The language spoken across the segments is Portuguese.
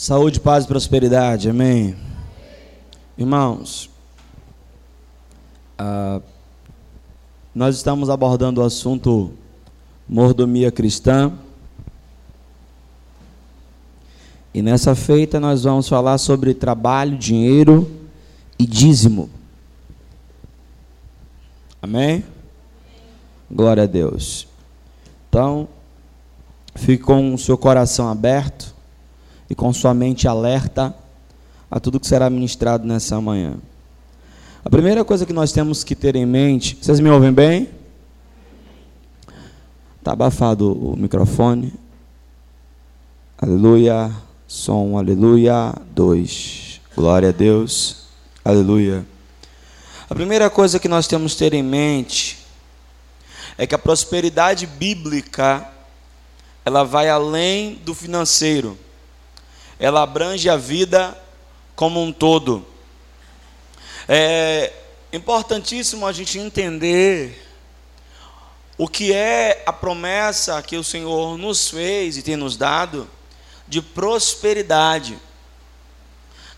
Saúde, paz e prosperidade, amém. Irmãos, ah, nós estamos abordando o assunto mordomia cristã. E nessa feita nós vamos falar sobre trabalho, dinheiro e dízimo. Amém? Glória a Deus. Então, fique com o seu coração aberto e com sua mente alerta a tudo que será ministrado nessa manhã. A primeira coisa que nós temos que ter em mente, vocês me ouvem bem? Está abafado o microfone. Aleluia. Som, aleluia. Dois. Glória a Deus. Aleluia. A primeira coisa que nós temos que ter em mente é que a prosperidade bíblica ela vai além do financeiro ela abrange a vida como um todo. É importantíssimo a gente entender o que é a promessa que o Senhor nos fez e tem nos dado de prosperidade.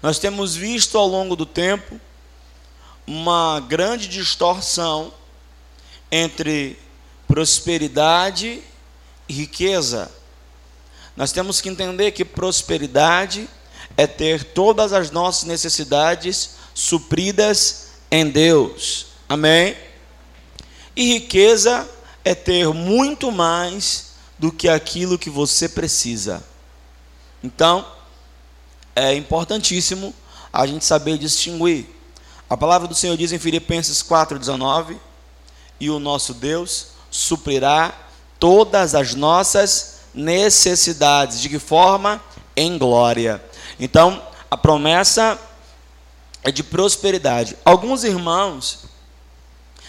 Nós temos visto ao longo do tempo uma grande distorção entre prosperidade e riqueza. Nós temos que entender que prosperidade é ter todas as nossas necessidades supridas em Deus. Amém? E riqueza é ter muito mais do que aquilo que você precisa. Então, é importantíssimo a gente saber distinguir. A palavra do Senhor diz em Filipenses 4,19: E o nosso Deus suprirá todas as nossas necessidades. De que forma? Em glória. Então, a promessa é de prosperidade. Alguns irmãos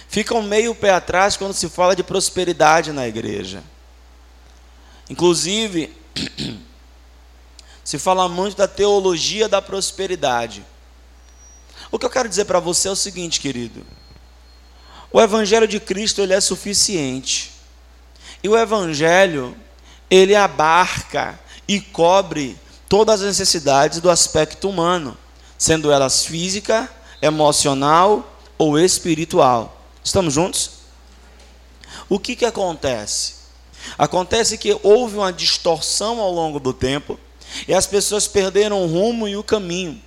ficam meio pé atrás quando se fala de prosperidade na igreja. Inclusive, se fala muito da teologia da prosperidade. O que eu quero dizer para você é o seguinte, querido. O evangelho de Cristo ele é suficiente. E o evangelho ele abarca e cobre todas as necessidades do aspecto humano, sendo elas física, emocional ou espiritual. Estamos juntos? O que, que acontece? Acontece que houve uma distorção ao longo do tempo e as pessoas perderam o rumo e o caminho.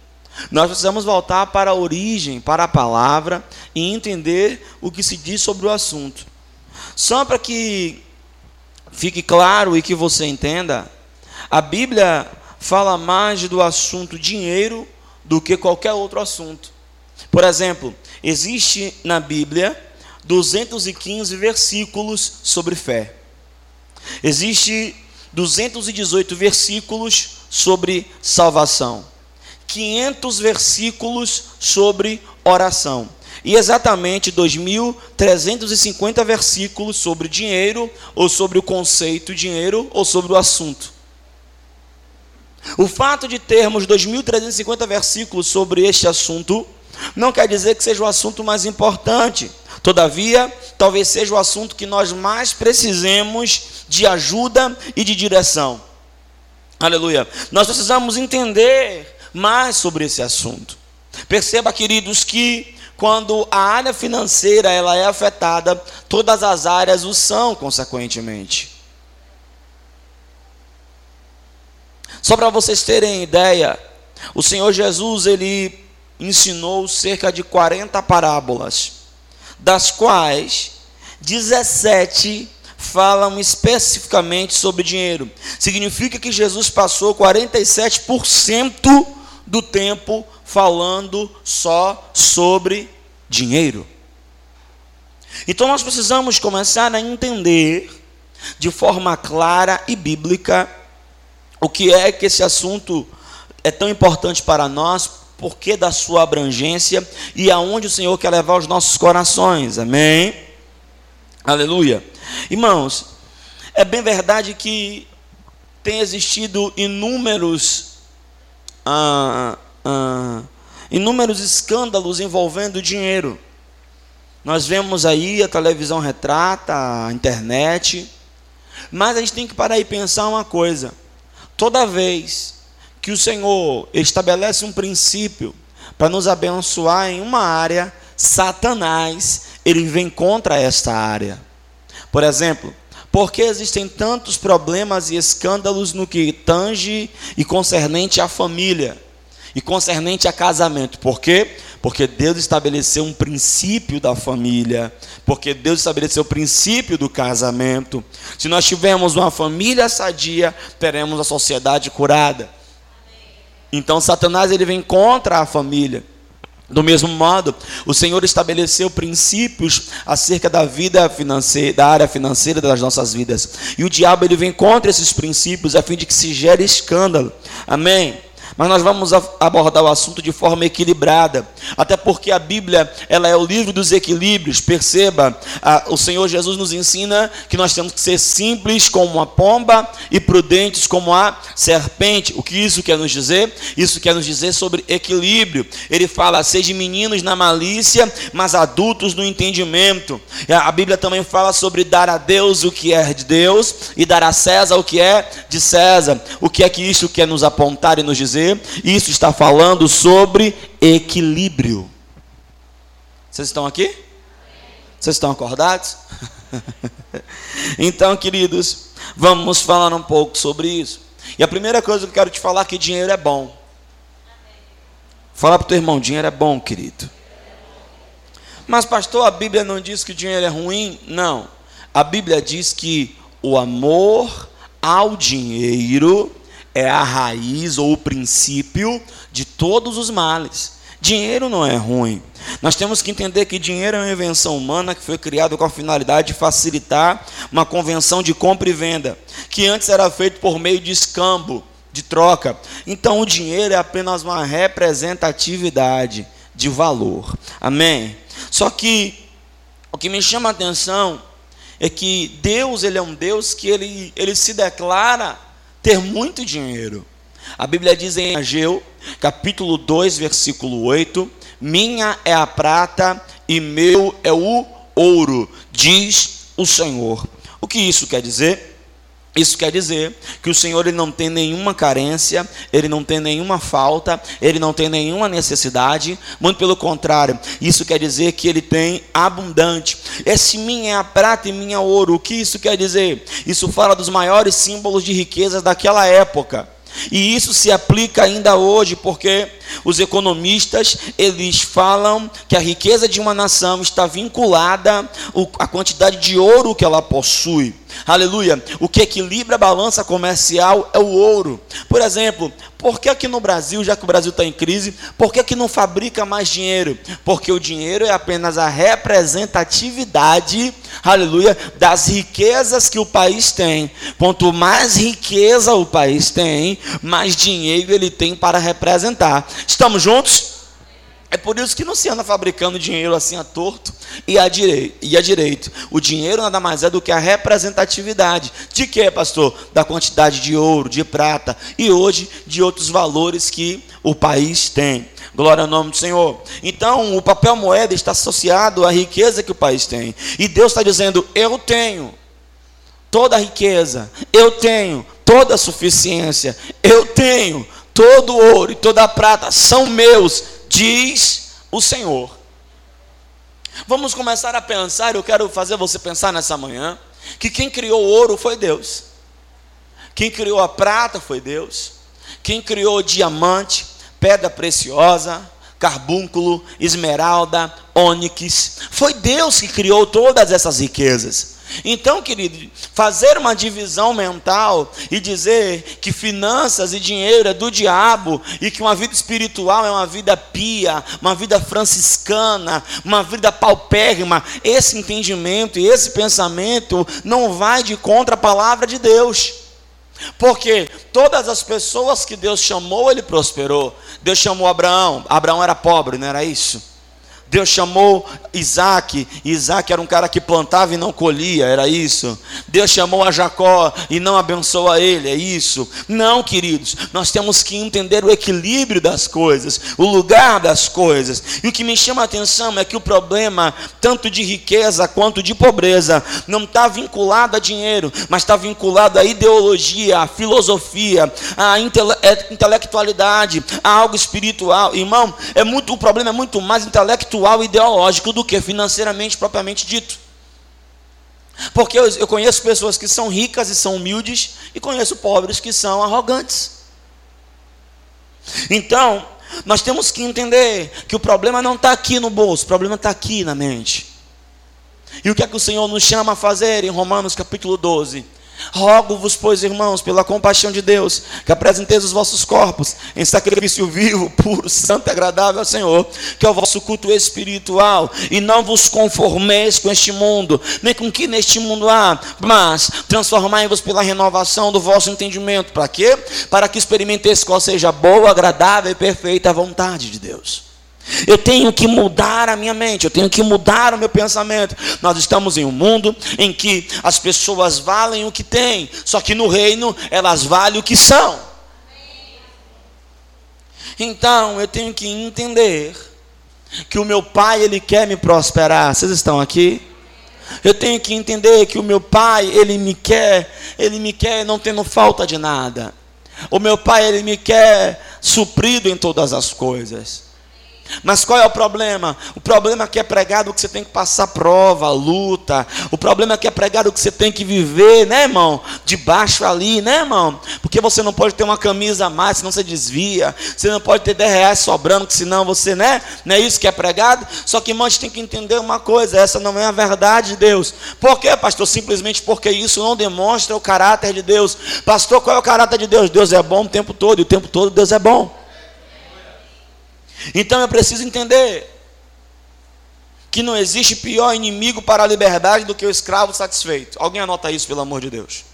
Nós precisamos voltar para a origem, para a palavra e entender o que se diz sobre o assunto. Só para que fique claro e que você entenda, a Bíblia fala mais do assunto dinheiro do que qualquer outro assunto. Por exemplo, existe na Bíblia 215 versículos sobre fé. Existe 218 versículos sobre salvação. 500 versículos sobre oração e exatamente 2.350 versículos sobre dinheiro, ou sobre o conceito dinheiro, ou sobre o assunto. O fato de termos 2.350 versículos sobre este assunto não quer dizer que seja o assunto mais importante. Todavia, talvez seja o assunto que nós mais precisemos de ajuda e de direção. Aleluia. Nós precisamos entender mais sobre esse assunto. Perceba, queridos, que quando a área financeira ela é afetada, todas as áreas o são consequentemente. Só para vocês terem ideia, o Senhor Jesus ele ensinou cerca de 40 parábolas, das quais 17 falam especificamente sobre dinheiro. Significa que Jesus passou 47% do tempo falando só sobre dinheiro. Então nós precisamos começar a entender de forma clara e bíblica o que é que esse assunto é tão importante para nós, por que da sua abrangência e aonde o Senhor quer levar os nossos corações. Amém? Aleluia. Irmãos, é bem verdade que tem existido inúmeros ah, ah, inúmeros escândalos envolvendo dinheiro. Nós vemos aí, a televisão retrata, a internet, mas a gente tem que parar e pensar uma coisa: toda vez que o Senhor estabelece um princípio para nos abençoar em uma área, Satanás, ele vem contra esta área. Por exemplo, por que existem tantos problemas e escândalos no que tange e concernente à família e concernente a casamento? Por quê? Porque Deus estabeleceu um princípio da família, porque Deus estabeleceu o princípio do casamento. Se nós tivermos uma família sadia, teremos a sociedade curada. Então Satanás ele vem contra a família. Do mesmo modo, o Senhor estabeleceu princípios acerca da vida financeira, da área financeira das nossas vidas. E o diabo ele vem contra esses princípios a fim de que se gere escândalo. Amém mas nós vamos abordar o assunto de forma equilibrada, até porque a Bíblia ela é o livro dos equilíbrios. Perceba, a, o Senhor Jesus nos ensina que nós temos que ser simples como a pomba e prudentes como a serpente. O que isso quer nos dizer? Isso quer nos dizer sobre equilíbrio. Ele fala: sejam meninos na malícia, mas adultos no entendimento. A Bíblia também fala sobre dar a Deus o que é de Deus e dar a César o que é de César. O que é que isso quer nos apontar e nos dizer? Isso está falando sobre equilíbrio. Vocês estão aqui? Vocês estão acordados? então, queridos, vamos falar um pouco sobre isso. E a primeira coisa que eu quero te falar é que dinheiro é bom. Fala para o teu irmão, dinheiro é bom, querido. Mas, pastor, a Bíblia não diz que dinheiro é ruim? Não. A Bíblia diz que o amor ao dinheiro é a raiz ou o princípio de todos os males. Dinheiro não é ruim. Nós temos que entender que dinheiro é uma invenção humana que foi criada com a finalidade de facilitar uma convenção de compra e venda, que antes era feito por meio de escambo, de troca. Então o dinheiro é apenas uma representatividade de valor. Amém? Só que o que me chama a atenção é que Deus, ele é um Deus que ele, ele se declara ter muito dinheiro. A Bíblia diz em Ageu, capítulo 2, versículo 8: Minha é a prata e meu é o ouro, diz o Senhor. O que isso quer dizer? Isso quer dizer que o Senhor ele não tem nenhuma carência, ele não tem nenhuma falta, ele não tem nenhuma necessidade, muito pelo contrário, isso quer dizer que ele tem abundante. Esse minha é a prata e minha é ouro. O que isso quer dizer? Isso fala dos maiores símbolos de riquezas daquela época. E isso se aplica ainda hoje, porque os economistas, eles falam que a riqueza de uma nação está vinculada à quantidade de ouro que ela possui. Aleluia. O que equilibra a balança comercial é o ouro. Por exemplo, por que aqui no Brasil, já que o Brasil está em crise, por que aqui não fabrica mais dinheiro? Porque o dinheiro é apenas a representatividade, aleluia, das riquezas que o país tem. Quanto mais riqueza o país tem, mais dinheiro ele tem para representar. Estamos juntos? É por isso que não se anda fabricando dinheiro assim a torto e a, direito, e a direito. O dinheiro nada mais é do que a representatividade. De que, pastor? Da quantidade de ouro, de prata e hoje de outros valores que o país tem. Glória ao nome do Senhor. Então, o papel moeda está associado à riqueza que o país tem. E Deus está dizendo: Eu tenho toda a riqueza, eu tenho toda a suficiência, eu tenho todo o ouro e toda a prata, são meus diz o Senhor. Vamos começar a pensar, eu quero fazer você pensar nessa manhã, que quem criou o ouro foi Deus, quem criou a prata foi Deus, quem criou o diamante, pedra preciosa, carbúnculo, esmeralda, ônix, foi Deus que criou todas essas riquezas. Então, querido, fazer uma divisão mental e dizer que finanças e dinheiro é do diabo e que uma vida espiritual é uma vida pia, uma vida franciscana, uma vida paupérrima, esse entendimento e esse pensamento não vai de contra a palavra de Deus. Porque todas as pessoas que Deus chamou, ele prosperou. Deus chamou Abraão, Abraão era pobre, não era isso? Deus chamou Isaac, Isaac era um cara que plantava e não colhia, era isso. Deus chamou a Jacó e não abençoou a ele, é isso. Não, queridos, nós temos que entender o equilíbrio das coisas, o lugar das coisas. E o que me chama a atenção é que o problema, tanto de riqueza quanto de pobreza, não está vinculado a dinheiro, mas está vinculado à ideologia, à filosofia, à intele é, intelectualidade, a algo espiritual. Irmão, é muito, o problema é muito mais intelectual e ideológico do que financeiramente propriamente dito. Porque eu, eu conheço pessoas que são ricas e são humildes, e conheço pobres que são arrogantes. Então, nós temos que entender que o problema não está aqui no bolso, o problema está aqui na mente. E o que é que o Senhor nos chama a fazer em Romanos capítulo 12? Rogo-vos, pois, irmãos, pela compaixão de Deus, que apresenteis os vossos corpos em sacrifício vivo, puro, santo e agradável ao Senhor, que é o vosso culto espiritual, e não vos conformeis com este mundo, nem com o que neste mundo há, mas transformai-vos pela renovação do vosso entendimento. Para quê? Para que experimenteis qual seja a boa, agradável e perfeita vontade de Deus. Eu tenho que mudar a minha mente, eu tenho que mudar o meu pensamento. Nós estamos em um mundo em que as pessoas valem o que têm, só que no reino elas valem o que são. Então eu tenho que entender que o meu pai ele quer me prosperar. Vocês estão aqui? Eu tenho que entender que o meu pai ele me quer, ele me quer não tendo falta de nada. O meu pai ele me quer suprido em todas as coisas. Mas qual é o problema? O problema é que é pregado que você tem que passar prova, luta. O problema é que é pregado que você tem que viver, né, irmão? Debaixo ali, né, irmão? Porque você não pode ter uma camisa a mais, senão você desvia. Você não pode ter 10 reais sobrando, que senão você, né? Não é isso que é pregado? Só que, irmão, a gente tem que entender uma coisa: essa não é a verdade de Deus. Por quê, pastor? Simplesmente porque isso não demonstra o caráter de Deus. Pastor, qual é o caráter de Deus? Deus é bom o tempo todo, e o tempo todo Deus é bom. Então eu preciso entender que não existe pior inimigo para a liberdade do que o escravo satisfeito. Alguém anota isso, pelo amor de Deus.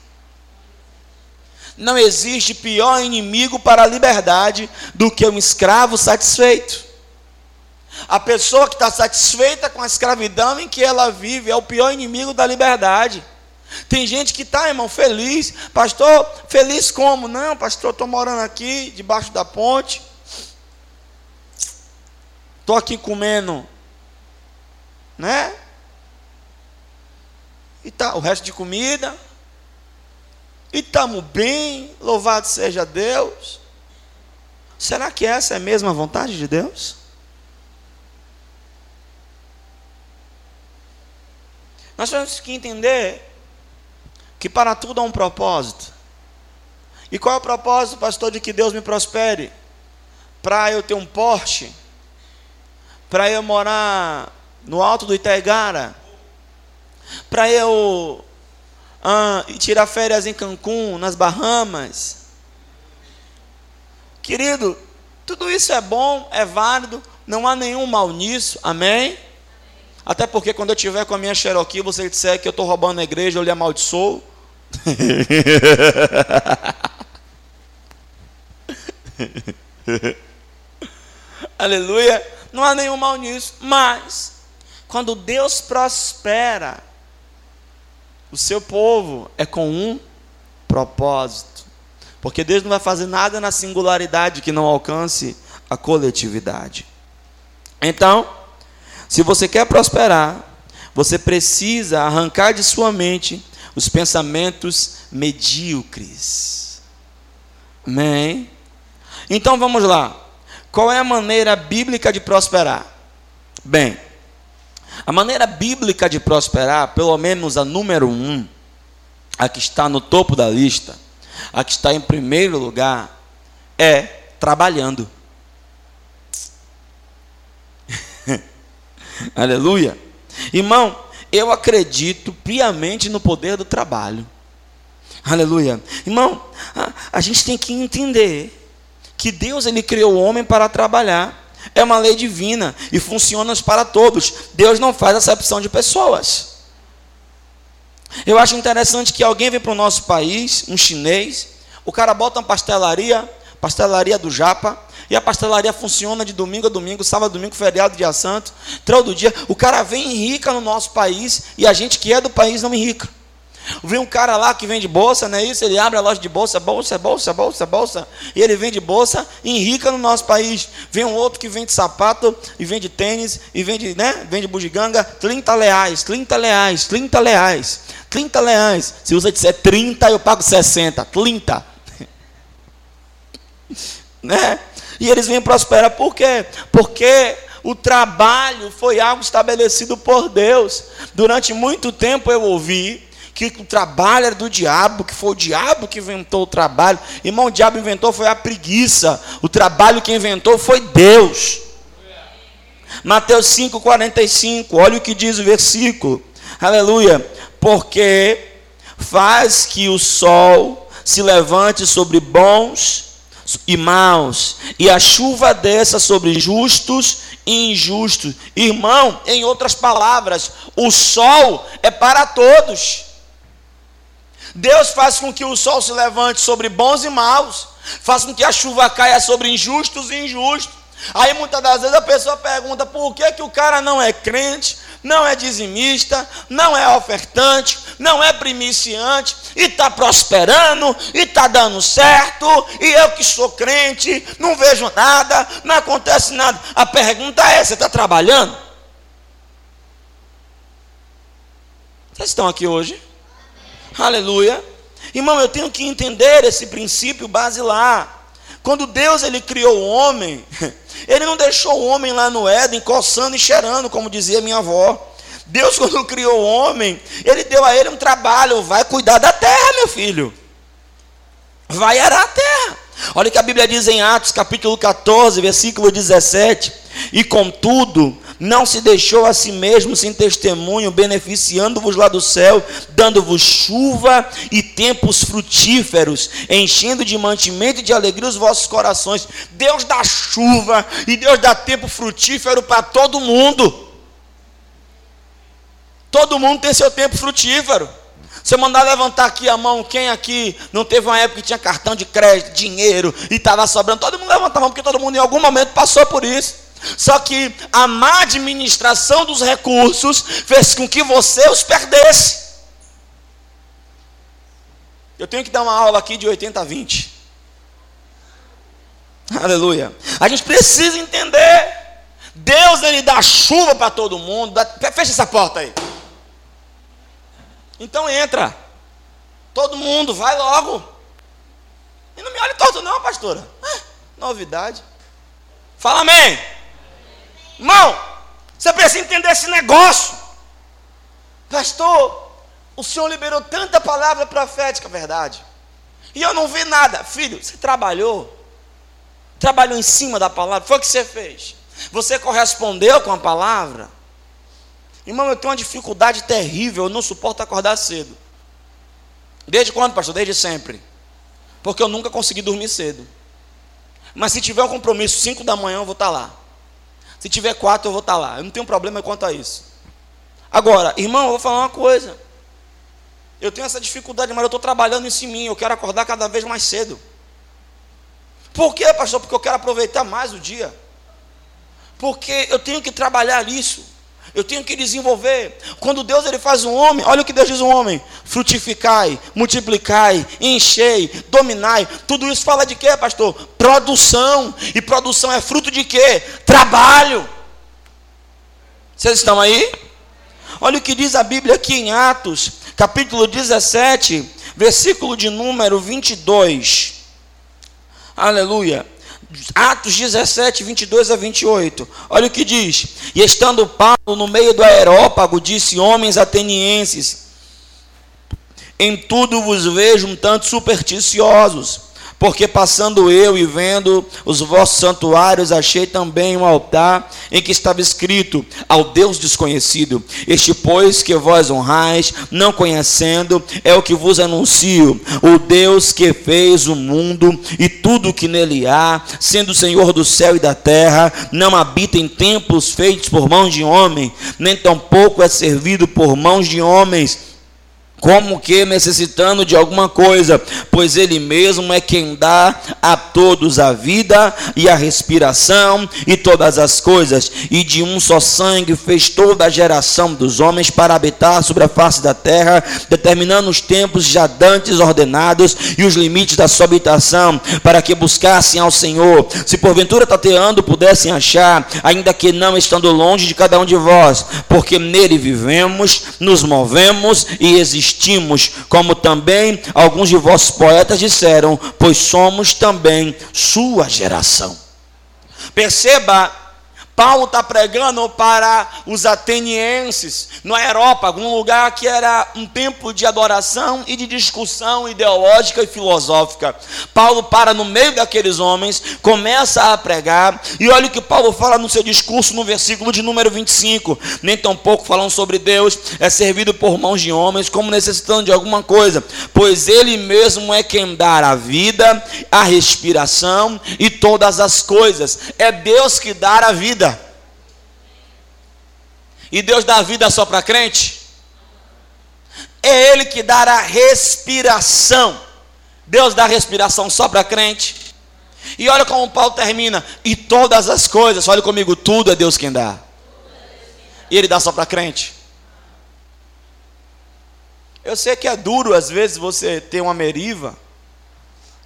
Não existe pior inimigo para a liberdade do que um escravo satisfeito. A pessoa que está satisfeita com a escravidão em que ela vive é o pior inimigo da liberdade. Tem gente que está, irmão, feliz. Pastor, feliz como? Não, pastor, estou morando aqui, debaixo da ponte. Estou aqui comendo, né? E tá o resto de comida. E estamos bem, louvado seja Deus. Será que essa é a mesma vontade de Deus? Nós temos que entender que para tudo há um propósito. E qual é o propósito, pastor, de que Deus me prospere? Para eu ter um Porsche, para eu morar no alto do Itaigara, para eu ah, tirar férias em Cancún, nas Bahamas. Querido, tudo isso é bom, é válido, não há nenhum mal nisso, amém? Até porque quando eu tiver com a minha Cherokee, você disser que eu estou roubando a igreja, eu lhe amaldiçoo. Aleluia. Não há nenhum mal nisso. Mas, quando Deus prospera, o seu povo é com um propósito. Porque Deus não vai fazer nada na singularidade que não alcance a coletividade. Então, se você quer prosperar, você precisa arrancar de sua mente os pensamentos medíocres. Amém? Então vamos lá. Qual é a maneira bíblica de prosperar? Bem, a maneira bíblica de prosperar, pelo menos a número um, a que está no topo da lista, a que está em primeiro lugar, é trabalhando. Aleluia. Irmão, eu acredito piamente no poder do trabalho. Aleluia. Irmão, a, a gente tem que entender que Deus ele criou o homem para trabalhar. É uma lei divina e funciona para todos. Deus não faz acepção de pessoas. Eu acho interessante que alguém vem para o nosso país, um chinês, o cara bota uma pastelaria, pastelaria do Japa, E a pastelaria funciona de domingo a domingo, sábado domingo, feriado, dia santo, todo dia. O cara vem e rica no nosso país e a gente que é do país não enrica. Vem um cara lá que vende bolsa, não é isso? Ele abre a loja de bolsa, bolsa, bolsa, bolsa, bolsa, e ele vende bolsa e enrica no nosso país. Vem um outro que vende sapato e vende tênis e vende, né? Vende bugiganga, 30 reais, 30 reais, 30 reais, 30 reais. Se usa disser 30, eu pago 60, 30. né? E eles vêm prosperar por quê? Porque o trabalho foi algo estabelecido por Deus. Durante muito tempo eu ouvi que o trabalho era do diabo, que foi o diabo que inventou o trabalho. Irmão, o diabo inventou foi a preguiça. O trabalho que inventou foi Deus. Mateus 5,45, olha o que diz o versículo. Aleluia. Porque faz que o sol se levante sobre bons e maus, e a chuva desça sobre justos e injustos. Irmão, em outras palavras, o sol é para todos. Deus faz com que o sol se levante sobre bons e maus, faz com que a chuva caia sobre injustos e injustos. Aí muitas das vezes a pessoa pergunta por que, que o cara não é crente, não é dizimista, não é ofertante, não é primiciante, e está prosperando, e está dando certo, e eu que sou crente, não vejo nada, não acontece nada. A pergunta é: você está trabalhando? Vocês estão aqui hoje? Aleluia. Irmão, eu tenho que entender esse princípio basilar. Quando Deus ele criou o homem, ele não deixou o homem lá no Éden coçando e cheirando, como dizia minha avó. Deus, quando criou o homem, ele deu a ele um trabalho: vai cuidar da terra, meu filho. Vai arar a terra. Olha o que a Bíblia diz em Atos, capítulo 14, versículo 17. E contudo, não se deixou a si mesmo sem testemunho, beneficiando-vos lá do céu, dando-vos chuva e tempos frutíferos, enchendo de mantimento e de alegria os vossos corações. Deus dá chuva e Deus dá tempo frutífero para todo mundo. Todo mundo tem seu tempo frutífero. Se eu mandar levantar aqui a mão, quem aqui não teve uma época que tinha cartão de crédito, dinheiro e estava sobrando? Todo mundo levanta a mão, porque todo mundo em algum momento passou por isso. Só que a má administração dos recursos fez com que você os perdesse. Eu tenho que dar uma aula aqui de 80 a 20. Aleluia. A gente precisa entender. Deus ele dá chuva para todo mundo. Dá... Fecha essa porta aí. Então entra. Todo mundo, vai logo. E não me olhe todo não, pastora. Ah, novidade. Fala amém. Irmão, você precisa entender esse negócio. Pastor, o Senhor liberou tanta palavra profética, verdade. E eu não vi nada. Filho, você trabalhou. Trabalhou em cima da palavra. Foi o que você fez. Você correspondeu com a palavra. Irmão, eu tenho uma dificuldade terrível. Eu não suporto acordar cedo. Desde quando, pastor? Desde sempre. Porque eu nunca consegui dormir cedo. Mas se tiver um compromisso 5 da manhã, eu vou estar lá. Se tiver quatro, eu vou estar lá. Eu não tenho problema quanto a isso. Agora, irmão, eu vou falar uma coisa. Eu tenho essa dificuldade, mas eu estou trabalhando isso em mim. Eu quero acordar cada vez mais cedo. Por quê, pastor? Porque eu quero aproveitar mais o dia. Porque eu tenho que trabalhar isso. Eu tenho que desenvolver. Quando Deus ele faz um homem, olha o que Deus diz um homem: frutificai, multiplicai, enchei, dominai. Tudo isso fala de quê, pastor? Produção. E produção é fruto de quê? Trabalho. Vocês estão aí? Olha o que diz a Bíblia aqui em Atos, capítulo 17, versículo de número 22. Aleluia. Atos 17, 22 a 28. Olha o que diz. E estando Paulo no meio do aerópago, disse: Homens atenienses, em tudo vos vejo um tanto supersticiosos porque passando eu e vendo os vossos santuários, achei também um altar em que estava escrito ao Deus desconhecido. Este, pois, que vós honrais, não conhecendo, é o que vos anuncio: o Deus que fez o mundo e tudo o que nele há, sendo Senhor do céu e da terra, não habita em templos feitos por mãos de homem, nem tampouco é servido por mãos de homens como que necessitando de alguma coisa, pois Ele mesmo é quem dá a todos a vida e a respiração e todas as coisas, e de um só sangue fez toda a geração dos homens para habitar sobre a face da terra, determinando os tempos já dantes ordenados e os limites da sua habitação, para que buscassem ao Senhor, se porventura tateando pudessem achar, ainda que não estando longe de cada um de vós, porque nele vivemos, nos movemos e existimos existimos, como também alguns de vossos poetas disseram, pois somos também sua geração. Perceba Paulo está pregando para os atenienses, na Europa, algum lugar que era um tempo de adoração e de discussão ideológica e filosófica. Paulo para no meio daqueles homens, começa a pregar, e olha o que Paulo fala no seu discurso no versículo de número 25: nem tão pouco falando sobre Deus, é servido por mãos de homens, como necessitando de alguma coisa, pois Ele mesmo é quem dá a vida, a respiração e todas as coisas, é Deus que dá a vida. E Deus dá vida só para crente? É Ele que dá a respiração. Deus dá respiração só para crente. E olha como Paulo termina. E todas as coisas, olha comigo, tudo é Deus quem dá. E Ele dá só para crente. Eu sei que é duro às vezes você ter uma meriva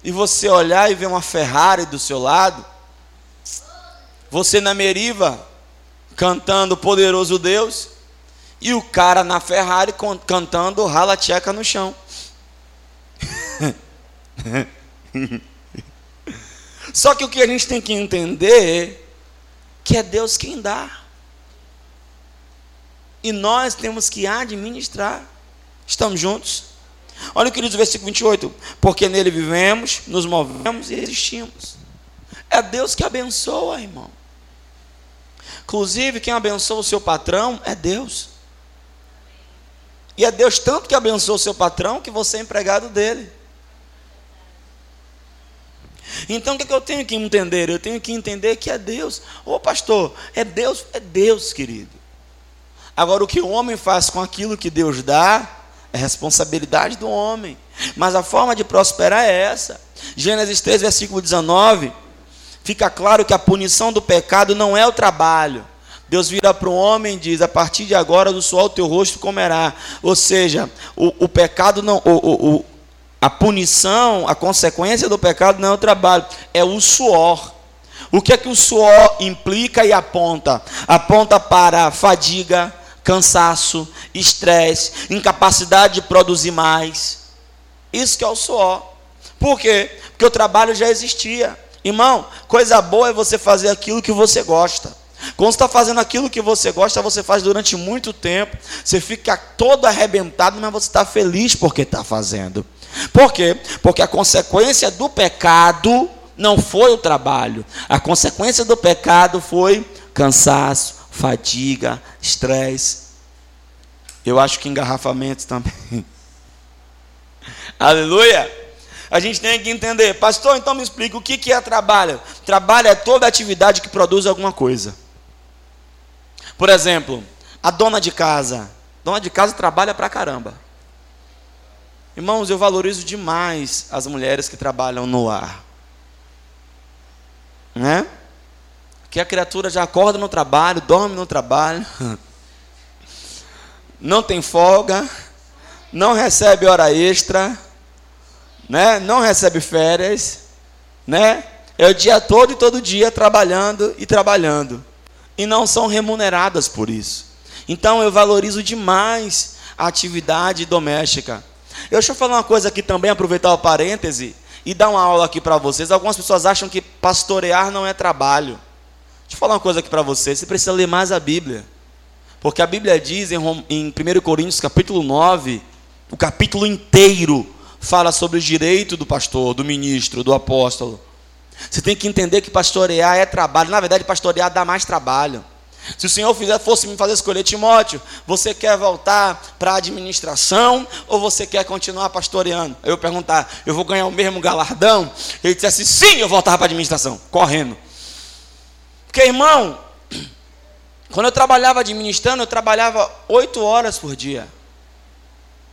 e você olhar e ver uma Ferrari do seu lado. Você na meriva cantando Poderoso Deus, e o cara na Ferrari cantando Rala Tcheca no chão. Só que o que a gente tem que entender que é Deus quem dá. E nós temos que administrar. Estamos juntos? Olha o que diz o versículo 28. Porque nele vivemos, nos movemos e existimos. É Deus que abençoa, irmão. Inclusive, quem abençoa o seu patrão é Deus. E é Deus tanto que abençoa o seu patrão que você é empregado dele. Então o que, é que eu tenho que entender? Eu tenho que entender que é Deus. Ô pastor, é Deus, é Deus, querido. Agora o que o homem faz com aquilo que Deus dá é responsabilidade do homem. Mas a forma de prosperar é essa. Gênesis 3, versículo 19 fica claro que a punição do pecado não é o trabalho. Deus vira para o homem e diz: A partir de agora, do suor o teu rosto comerá. Ou seja, o, o pecado não. O, o, a punição, a consequência do pecado não é o trabalho, é o suor. O que é que o suor implica e aponta? Aponta para fadiga, cansaço, estresse, incapacidade de produzir mais. Isso que é o suor. Por quê? Porque o trabalho já existia. Irmão, coisa boa é você fazer aquilo que você gosta. Quando você está fazendo aquilo que você gosta, você faz durante muito tempo, você fica todo arrebentado, mas você está feliz porque está fazendo. Por quê? Porque a consequência do pecado não foi o trabalho, a consequência do pecado foi cansaço, fadiga, estresse. Eu acho que engarrafamentos também. Aleluia! A gente tem que entender, pastor, então me explica o que, é trabalho. Trabalho é toda atividade que produz alguma coisa. Por exemplo, a dona de casa. Dona de casa trabalha pra caramba. Irmãos, eu valorizo demais as mulheres que trabalham no ar. Né? Que a criatura já acorda no trabalho, dorme no trabalho, não tem folga, não recebe hora extra, né? não recebe férias, né? é o dia todo e todo dia trabalhando e trabalhando, e não são remuneradas por isso. Então eu valorizo demais a atividade doméstica. Deixa eu falar uma coisa aqui também, aproveitar o parêntese e dar uma aula aqui para vocês. Algumas pessoas acham que pastorear não é trabalho. Deixa eu falar uma coisa aqui para vocês. Você precisa ler mais a Bíblia. Porque a Bíblia diz em 1 Coríntios capítulo 9, o capítulo inteiro fala sobre o direito do pastor, do ministro, do apóstolo. Você tem que entender que pastorear é trabalho. Na verdade, pastorear dá mais trabalho. Se o Senhor fizer, fosse me fazer escolher Timóteo, você quer voltar para a administração ou você quer continuar pastoreando? Eu perguntar, eu vou ganhar o mesmo galardão? Ele dissesse, sim, eu voltava para a administração, correndo. Porque, irmão, quando eu trabalhava administrando, eu trabalhava oito horas por dia.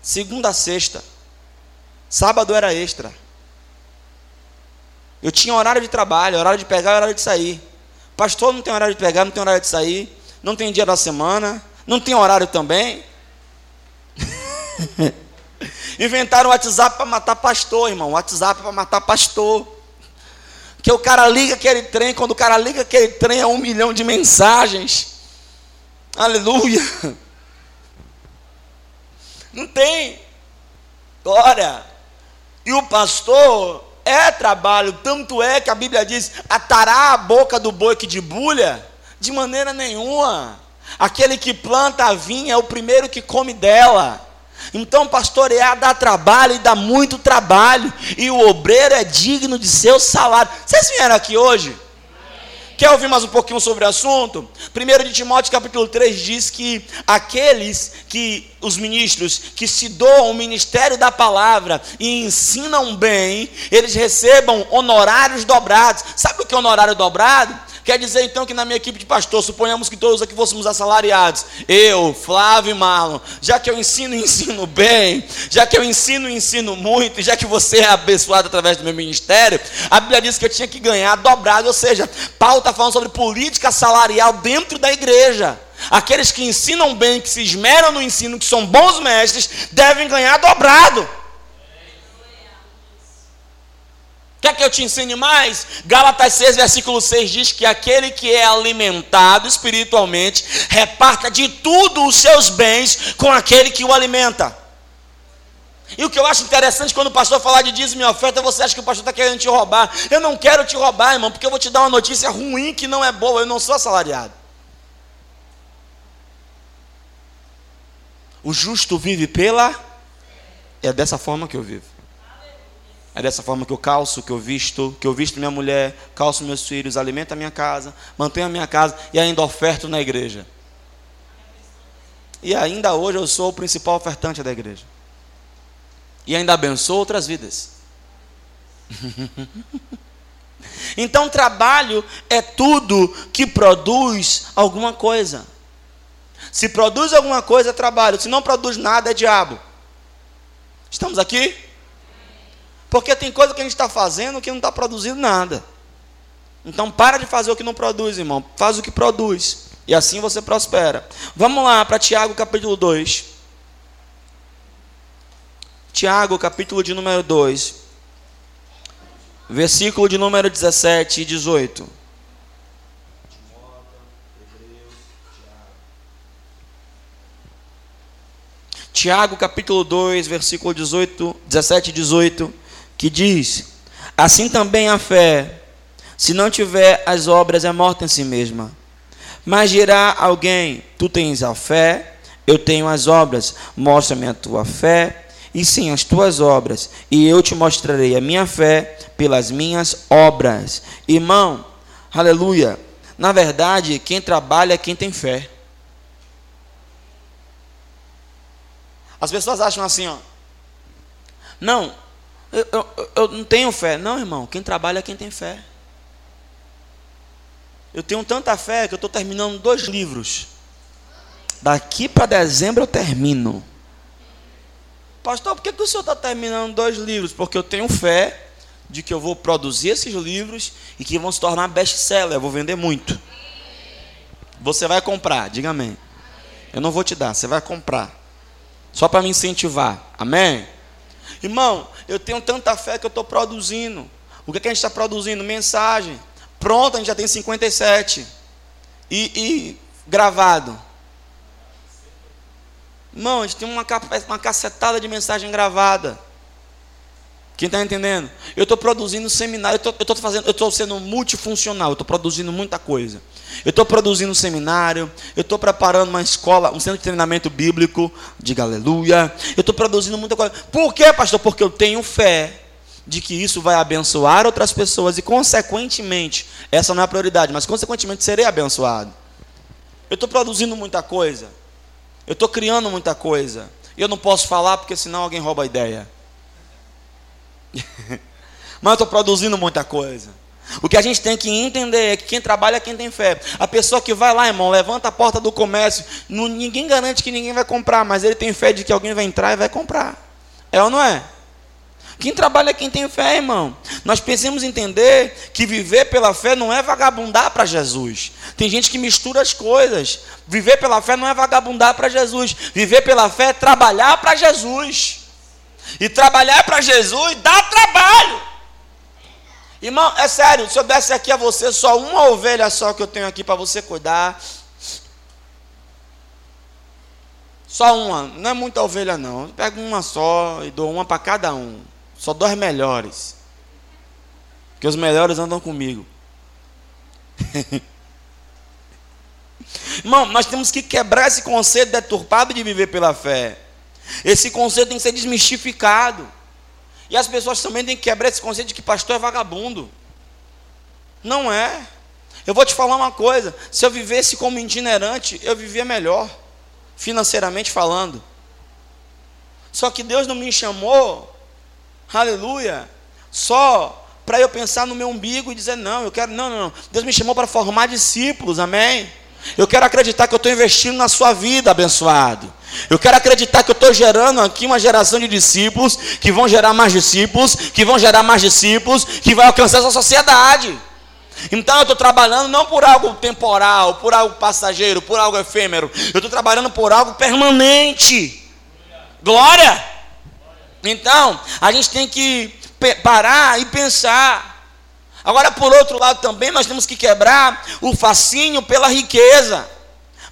segunda a sexta. Sábado era extra. Eu tinha horário de trabalho, horário de pegar horário de sair. Pastor não tem horário de pegar, não tem horário de sair, não tem dia da semana, não tem horário também. Inventaram o WhatsApp para matar pastor, irmão. WhatsApp para matar pastor. Que o cara liga aquele trem, quando o cara liga aquele trem é um milhão de mensagens. Aleluia. Não tem. Glória. E o pastor é trabalho, tanto é que a Bíblia diz: atará a boca do boi que debulha? De maneira nenhuma. Aquele que planta a vinha é o primeiro que come dela. Então, pastorear dá trabalho e dá muito trabalho, e o obreiro é digno de seu salário. Vocês vieram aqui hoje? Quer ouvir mais um pouquinho sobre o assunto? 1 de Timóteo capítulo 3 diz que aqueles que, os ministros, que se doam o ministério da palavra e ensinam bem, eles recebam honorários dobrados. Sabe o que é honorário dobrado? Quer dizer então que na minha equipe de pastor, suponhamos que todos aqui fôssemos assalariados, eu, Flávio e Marlon, já que eu ensino e ensino bem, já que eu ensino e ensino muito, já que você é abençoado através do meu ministério, a Bíblia diz que eu tinha que ganhar dobrado, ou seja, Paulo está falando sobre política salarial dentro da igreja. Aqueles que ensinam bem, que se esmeram no ensino, que são bons mestres, devem ganhar dobrado. Quer que eu te ensine mais? Gálatas 6, versículo 6 diz que aquele que é alimentado espiritualmente reparta de tudo os seus bens com aquele que o alimenta. E o que eu acho interessante quando o pastor falar de dízimo e oferta, você acha que o pastor está querendo te roubar. Eu não quero te roubar, irmão, porque eu vou te dar uma notícia ruim que não é boa. Eu não sou assalariado. O justo vive pela. É dessa forma que eu vivo. É dessa forma que eu calço, que eu visto, que eu visto minha mulher, calço meus filhos, alimento a minha casa, mantenho a minha casa e ainda oferto na igreja. E ainda hoje eu sou o principal ofertante da igreja. E ainda abençoo outras vidas. então, trabalho é tudo que produz alguma coisa. Se produz alguma coisa, é trabalho. Se não produz nada, é diabo. Estamos aqui? Porque tem coisa que a gente está fazendo que não está produzindo nada. Então para de fazer o que não produz, irmão. Faz o que produz. E assim você prospera. Vamos lá para Tiago capítulo 2. Tiago capítulo de número 2. Versículo de número 17 e 18. Tiago capítulo 2, versículo 18, 17 e 18 que diz: Assim também a fé, se não tiver as obras, é morta em si mesma. Mas dirá alguém: Tu tens a fé, eu tenho as obras, mostra-me a tua fé, e sim as tuas obras, e eu te mostrarei a minha fé pelas minhas obras. Irmão, aleluia. Na verdade, quem trabalha é quem tem fé. As pessoas acham assim, ó. Não, eu, eu, não tenho fé. Não, irmão, quem trabalha é quem tem fé. Eu tenho tanta fé que eu estou terminando dois livros. Daqui para dezembro eu termino. Pastor, por que, que o senhor está terminando dois livros? Porque eu tenho fé de que eu vou produzir esses livros e que vão se tornar best-seller. Eu vou vender muito. Você vai comprar, diga amém. Eu não vou te dar, você vai comprar. Só para me incentivar. Amém? Irmão, eu tenho tanta fé que eu estou produzindo. O que, é que a gente está produzindo? Mensagem. Pronto, a gente já tem 57. E, e gravado. Irmão, a gente tem uma, uma cacetada de mensagem gravada. Quem está entendendo? Eu estou produzindo seminário, eu estou fazendo, eu estou sendo multifuncional, eu estou produzindo muita coisa. Eu estou produzindo um seminário, eu estou preparando uma escola, um centro de treinamento bíblico, diga aleluia. Eu estou produzindo muita coisa. Por quê, pastor? Porque eu tenho fé de que isso vai abençoar outras pessoas e, consequentemente, essa não é a prioridade, mas consequentemente serei abençoado. Eu estou produzindo muita coisa, eu estou criando muita coisa, eu não posso falar porque senão alguém rouba a ideia. mas eu estou produzindo muita coisa. O que a gente tem que entender é que quem trabalha é quem tem fé. A pessoa que vai lá, irmão, levanta a porta do comércio, não, ninguém garante que ninguém vai comprar, mas ele tem fé de que alguém vai entrar e vai comprar. É ou não é? Quem trabalha é quem tem fé, irmão. Nós precisamos entender que viver pela fé não é vagabundar para Jesus. Tem gente que mistura as coisas. Viver pela fé não é vagabundar para Jesus. Viver pela fé é trabalhar para Jesus. E trabalhar para Jesus dá trabalho. Irmão, é sério, se eu desse aqui a você só uma ovelha só que eu tenho aqui para você cuidar. Só uma, não é muita ovelha não. Eu pego uma só e dou uma para cada um. Só dou as melhores. Porque os melhores andam comigo. Irmão, nós temos que quebrar esse conceito deturpado de viver pela fé. Esse conceito tem que ser desmistificado. E as pessoas também têm que quebrar esse conceito de que pastor é vagabundo. Não é. Eu vou te falar uma coisa: se eu vivesse como itinerante, eu vivia melhor, financeiramente falando. Só que Deus não me chamou, aleluia, só para eu pensar no meu umbigo e dizer, não, eu quero, não, não, não. Deus me chamou para formar discípulos, amém? Eu quero acreditar que eu estou investindo na sua vida, abençoado. Eu quero acreditar que eu estou gerando aqui uma geração de discípulos, que vão gerar mais discípulos, que vão gerar mais discípulos, que vai alcançar essa sociedade. Então eu estou trabalhando não por algo temporal, por algo passageiro, por algo efêmero. Eu estou trabalhando por algo permanente. Glória! Então, a gente tem que parar e pensar. Agora, por outro lado, também nós temos que quebrar o fascínio pela riqueza.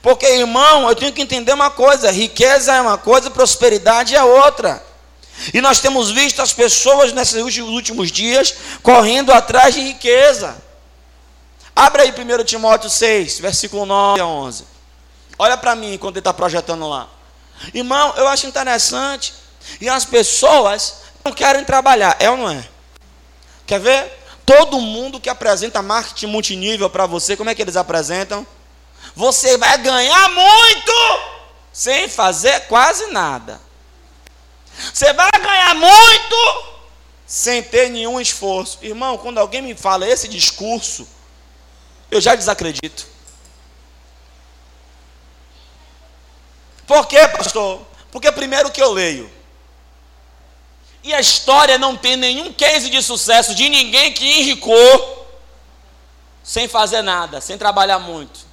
Porque, irmão, eu tenho que entender uma coisa: riqueza é uma coisa, prosperidade é outra. E nós temos visto as pessoas nesses últimos dias correndo atrás de riqueza. Abra aí 1 Timóteo 6, versículo 9 a 11. Olha para mim enquanto ele está projetando lá. Irmão, eu acho interessante. E as pessoas não querem trabalhar, é ou não é? Quer ver? Todo mundo que apresenta marketing multinível para você, como é que eles apresentam? Você vai ganhar muito sem fazer quase nada. Você vai ganhar muito sem ter nenhum esforço. Irmão, quando alguém me fala esse discurso, eu já desacredito. Por quê, pastor? Porque primeiro que eu leio. E a história não tem nenhum case de sucesso de ninguém que enricou sem fazer nada, sem trabalhar muito.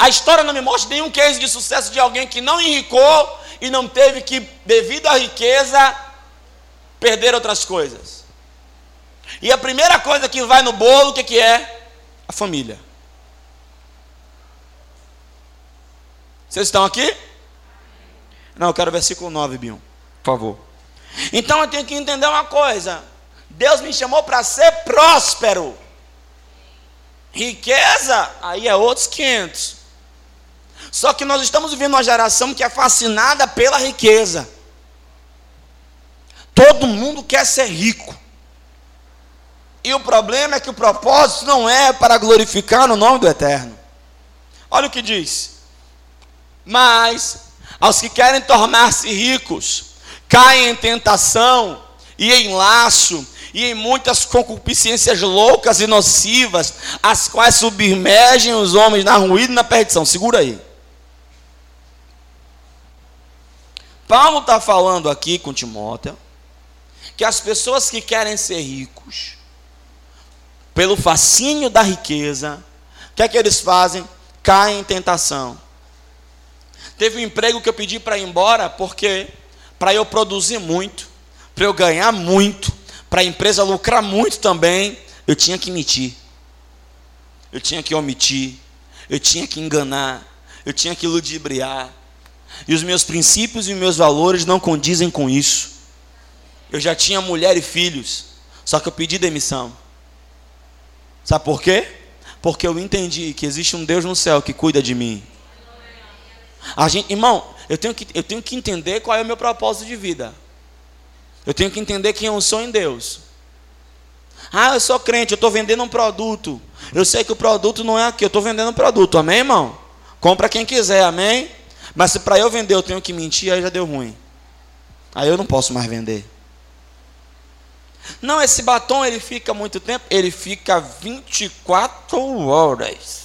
A história não me mostra nenhum case de sucesso de alguém que não enricou e não teve que, devido à riqueza, perder outras coisas. E a primeira coisa que vai no bolo, o que, que é? A família. Vocês estão aqui? Não, eu quero o versículo 9, Bion. Por favor. Então eu tenho que entender uma coisa: Deus me chamou para ser próspero. Riqueza, aí é outros 500. Só que nós estamos vivendo uma geração que é fascinada pela riqueza. Todo mundo quer ser rico. E o problema é que o propósito não é para glorificar o nome do Eterno. Olha o que diz. Mas aos que querem tornar-se ricos, caem em tentação e em laço e em muitas concupiscências loucas e nocivas, as quais submergem os homens na ruína e na perdição. Segura aí. Paulo está falando aqui com Timóteo que as pessoas que querem ser ricos, pelo fascínio da riqueza, o que é que eles fazem? Caem em tentação. Teve um emprego que eu pedi para ir embora porque para eu produzir muito, para eu ganhar muito, para a empresa lucrar muito também, eu tinha que mentir. Eu tinha que omitir, eu tinha que enganar, eu tinha que ludibriar. E os meus princípios e meus valores não condizem com isso. Eu já tinha mulher e filhos, só que eu pedi demissão. Sabe por quê? Porque eu entendi que existe um Deus no céu que cuida de mim. A gente, irmão, eu tenho, que, eu tenho que entender qual é o meu propósito de vida. Eu tenho que entender quem eu sou em Deus. Ah, eu sou crente, eu estou vendendo um produto. Eu sei que o produto não é aqui, eu estou vendendo um produto, amém, irmão? Compra quem quiser, amém? Mas se para eu vender eu tenho que mentir, aí já deu ruim. Aí eu não posso mais vender. Não, esse batom ele fica muito tempo, ele fica 24 horas.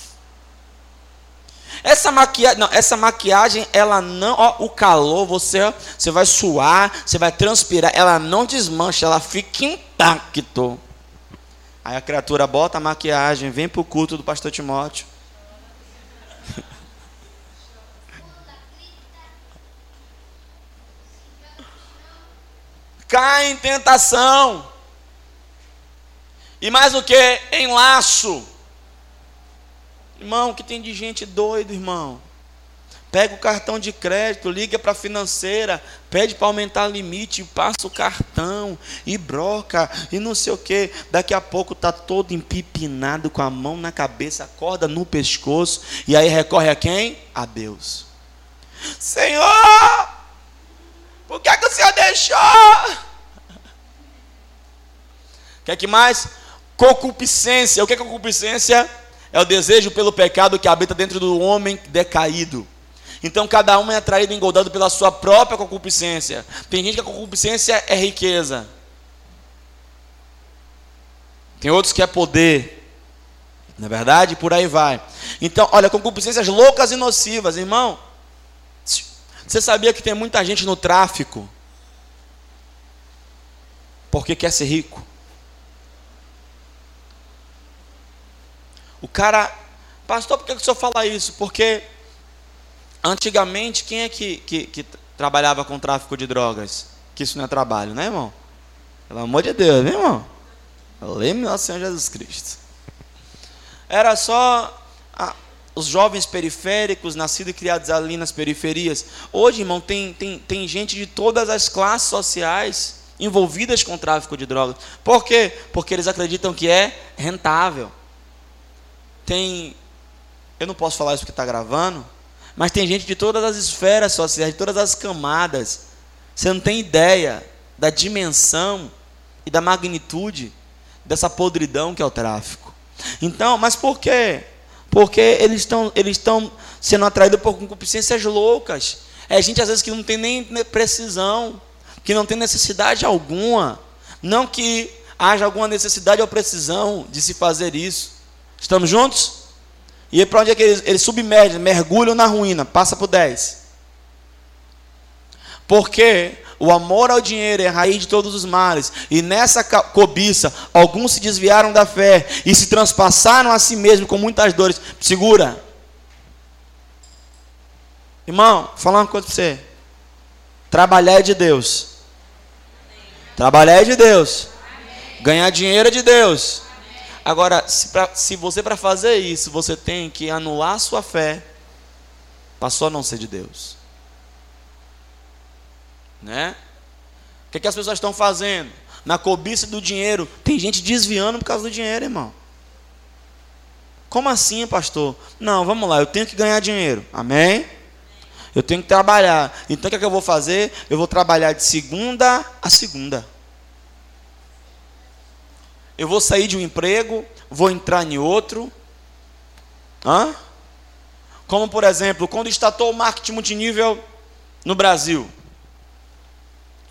Essa maquiagem, não, essa maquiagem, ela não, ó, o calor, você, você vai suar, você vai transpirar, ela não desmancha, ela fica intacto. Aí a criatura bota a maquiagem, vem para o culto do pastor Timóteo. Cai em tentação. E mais o que? Em laço. Irmão, que tem de gente doido, irmão. Pega o cartão de crédito, liga para a financeira, pede para aumentar o limite, passa o cartão e broca e não sei o que. Daqui a pouco tá todo empipinado com a mão na cabeça, acorda no pescoço e aí recorre a quem? A Deus. Senhor, por que, é que o Senhor deixou? Quer que mais? Concupiscência. O que é concupiscência? É o desejo pelo pecado que habita dentro do homem decaído. Então cada um é atraído e engodado pela sua própria concupiscência. Tem gente que a concupiscência é riqueza. Tem outros que é poder. Na é verdade, por aí vai. Então, olha, concupiscências loucas e nocivas, irmão. Você sabia que tem muita gente no tráfico porque quer ser rico? O cara, pastor, por que o senhor fala isso? Porque Antigamente, quem é que, que, que trabalhava com tráfico de drogas? Que isso não é trabalho, né, irmão? Pelo amor de Deus, né, irmão? Lembre nosso Senhor Jesus Cristo. Era só ah, os jovens periféricos, nascidos e criados ali nas periferias. Hoje, irmão, tem, tem, tem gente de todas as classes sociais envolvidas com tráfico de drogas. Por quê? Porque eles acreditam que é rentável. Tem. Eu não posso falar isso porque está gravando, mas tem gente de todas as esferas sociais, de todas as camadas. Você não tem ideia da dimensão e da magnitude dessa podridão que é o tráfico. Então, mas por quê? Porque eles estão eles estão sendo atraídos por concupiscências loucas. É gente às vezes que não tem nem precisão, que não tem necessidade alguma. Não que haja alguma necessidade ou precisão de se fazer isso. Estamos juntos? E para onde é que eles, eles submergem, mergulham na ruína, passa por 10. Porque o amor ao dinheiro é a raiz de todos os males, e nessa cobiça, alguns se desviaram da fé e se transpassaram a si mesmos com muitas dores. Segura. Irmão, vou falar uma coisa para você. Trabalhar é de Deus. Trabalhar é de Deus. Ganhar dinheiro é de Deus. Agora, se, pra, se você para fazer isso, você tem que anular sua fé, passou a não ser de Deus. Né? O que, é que as pessoas estão fazendo? Na cobiça do dinheiro, tem gente desviando por causa do dinheiro, irmão. Como assim, pastor? Não, vamos lá, eu tenho que ganhar dinheiro. Amém? Eu tenho que trabalhar. Então o que, é que eu vou fazer? Eu vou trabalhar de segunda a segunda. Eu vou sair de um emprego, vou entrar em outro. Hã? Como, por exemplo, quando estatou o marketing multinível no Brasil.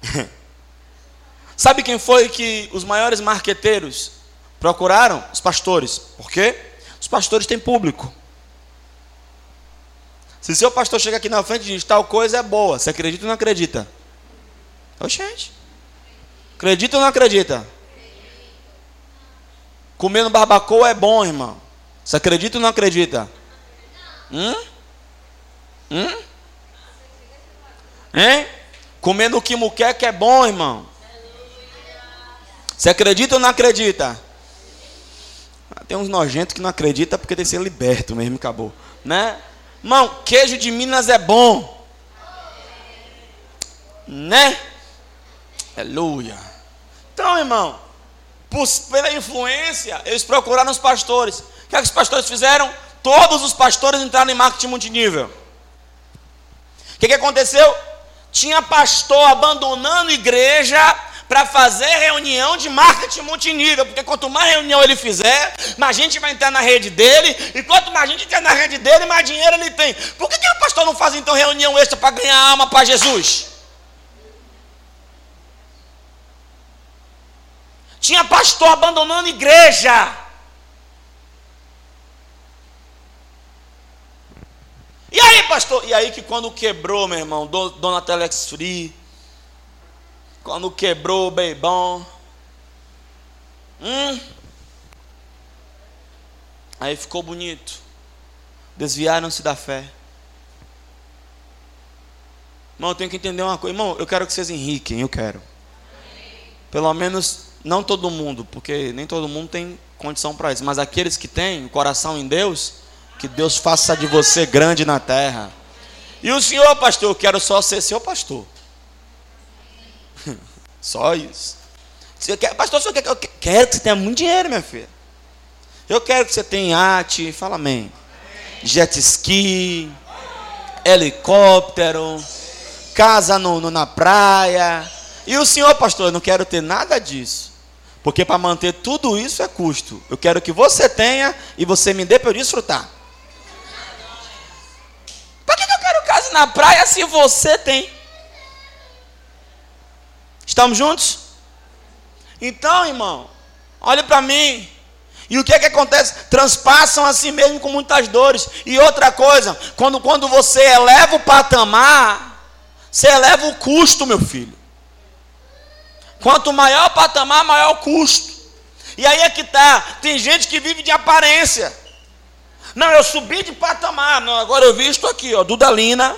Sabe quem foi que os maiores marqueteiros procuraram? Os pastores. Por quê? Os pastores têm público. Se seu pastor chega aqui na frente e diz tal coisa é boa, você acredita ou não acredita? Oxente. Acredita ou não acredita? Comendo barbacoa é bom, irmão. Você acredita ou não acredita? Hum? Hum? Hein? Comendo quimuqueca é bom, irmão. Você acredita ou não acredita? Ah, tem uns nojentos que não acreditam porque tem que ser liberto mesmo, acabou. Né? Irmão, queijo de Minas é bom. Né? Aleluia. Então, irmão, por, pela influência, eles procuraram os pastores. O que, é que os pastores fizeram? Todos os pastores entraram em marketing multinível. O que, que aconteceu? Tinha pastor abandonando igreja para fazer reunião de marketing multinível, porque quanto mais reunião ele fizer, mais gente vai entrar na rede dele, e quanto mais gente entrar na rede dele, mais dinheiro ele tem. Por que, que o pastor não faz então reunião extra para ganhar alma para Jesus? Tinha pastor abandonando igreja. E aí, pastor? E aí que quando quebrou, meu irmão, Dona Telex Free, quando quebrou o Beibão, hum, aí ficou bonito. Desviaram-se da fé. Irmão, eu tenho que entender uma coisa. Irmão, eu quero que vocês enriquem, eu quero. Pelo menos, não todo mundo, porque nem todo mundo tem condição para isso. Mas aqueles que têm o coração em Deus, que Deus faça de você grande na terra. E o senhor, pastor, eu quero só ser seu pastor. só isso. Você quer, pastor, você quer, eu quero que você tenha muito dinheiro, minha filha. Eu quero que você tenha arte, fala amém. Jet ski, helicóptero, casa no, no, na praia. E o senhor, pastor, eu não quero ter nada disso. Porque para manter tudo isso é custo. Eu quero que você tenha e você me dê para eu desfrutar. casa na praia se você tem. Estamos juntos? Então, irmão, olhe para mim. E o que é que acontece? Transpassam a si mesmo com muitas dores. E outra coisa, quando, quando você eleva o patamar, você eleva o custo, meu filho. Quanto maior o patamar, maior o custo. E aí é que tá. Tem gente que vive de aparência. Não, eu subi de patamar. Não, agora eu visto aqui, ó, Dudalina.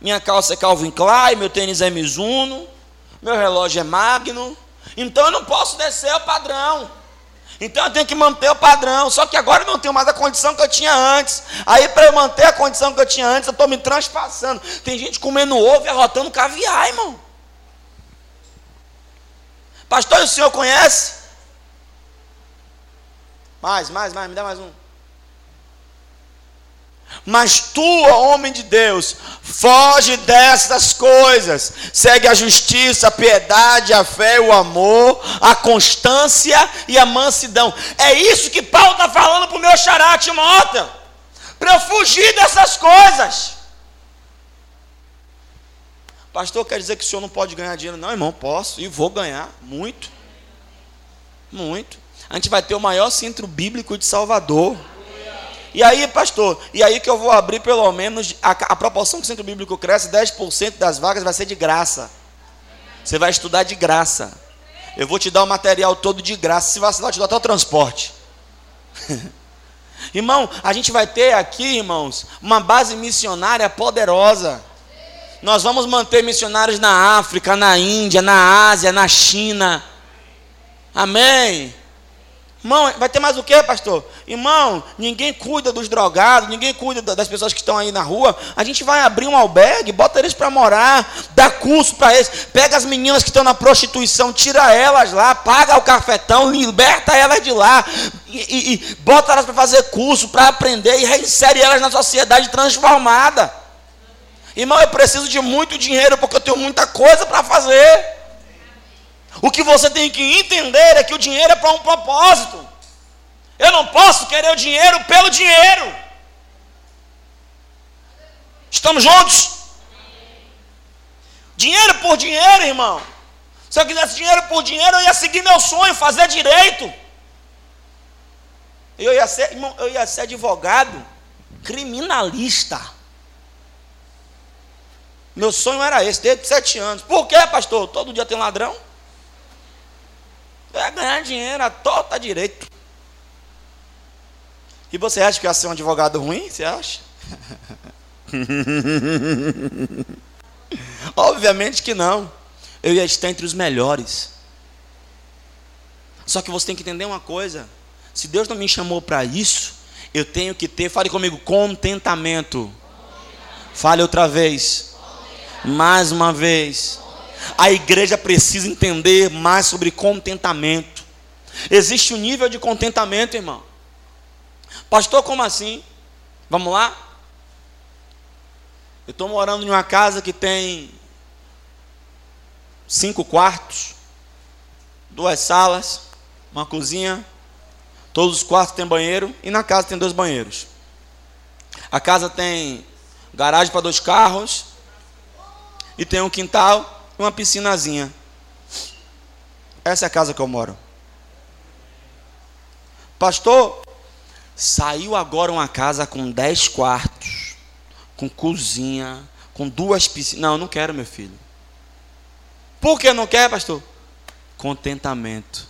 Minha calça é Calvin Klein, meu tênis é Mizuno, meu relógio é Magno. Então eu não posso descer o padrão. Então eu tenho que manter o padrão. Só que agora eu não tenho mais a condição que eu tinha antes. Aí para eu manter a condição que eu tinha antes, eu estou me transpassando. Tem gente comendo ovo e arrotando caviar, irmão. Pastor, o senhor conhece? Mais, mais, mais, me dá mais um. Mas tu, homem de Deus, foge dessas coisas. Segue a justiça, a piedade, a fé, o amor, a constância e a mansidão. É isso que Paulo está falando para o meu xará, Timóteo. Para eu fugir dessas coisas. Pastor, quer dizer que o senhor não pode ganhar dinheiro? Não, irmão, posso e vou ganhar. Muito. Muito. A gente vai ter o maior centro bíblico de Salvador. E aí, pastor, e aí que eu vou abrir pelo menos a, a proporção que o centro bíblico cresce, 10% das vagas vai ser de graça. Você vai estudar de graça. Eu vou te dar o material todo de graça. Se vacilar, eu te dou até o transporte. Irmão, a gente vai ter aqui, irmãos, uma base missionária poderosa. Nós vamos manter missionários na África, na Índia, na Ásia, na China. Amém. Irmão, vai ter mais o que, pastor? Irmão, ninguém cuida dos drogados, ninguém cuida das pessoas que estão aí na rua. A gente vai abrir um albergue, bota eles para morar, dá curso para eles, pega as meninas que estão na prostituição, tira elas lá, paga o cafetão, liberta elas de lá, e, e, e bota elas para fazer curso, para aprender e reinsere elas na sociedade transformada. Irmão, eu preciso de muito dinheiro porque eu tenho muita coisa para fazer. O que você tem que entender é que o dinheiro é para um propósito. Eu não posso querer o dinheiro pelo dinheiro. Estamos juntos? Dinheiro por dinheiro, irmão. Se eu quisesse dinheiro por dinheiro, eu ia seguir meu sonho, fazer direito. Eu ia ser, irmão, eu ia ser advogado, criminalista. Meu sonho era esse, desde sete anos. Por quê, pastor? Todo dia tem ladrão. Vai ganhar dinheiro a torta direito. E você acha que ia ser um advogado ruim? Você acha? Obviamente que não. Eu ia estar entre os melhores. Só que você tem que entender uma coisa. Se Deus não me chamou para isso, eu tenho que ter, fale comigo, contentamento. Fale outra vez. Mais uma vez. A igreja precisa entender mais sobre contentamento. Existe um nível de contentamento, irmão. Pastor, como assim? Vamos lá? Eu estou morando em uma casa que tem cinco quartos, duas salas, uma cozinha, todos os quartos têm banheiro e na casa tem dois banheiros. A casa tem garagem para dois carros e tem um quintal uma piscinazinha. Essa é a casa que eu moro. Pastor, saiu agora uma casa com dez quartos, com cozinha, com duas piscinas. Não, eu não quero, meu filho. Por que não quer, pastor? Contentamento.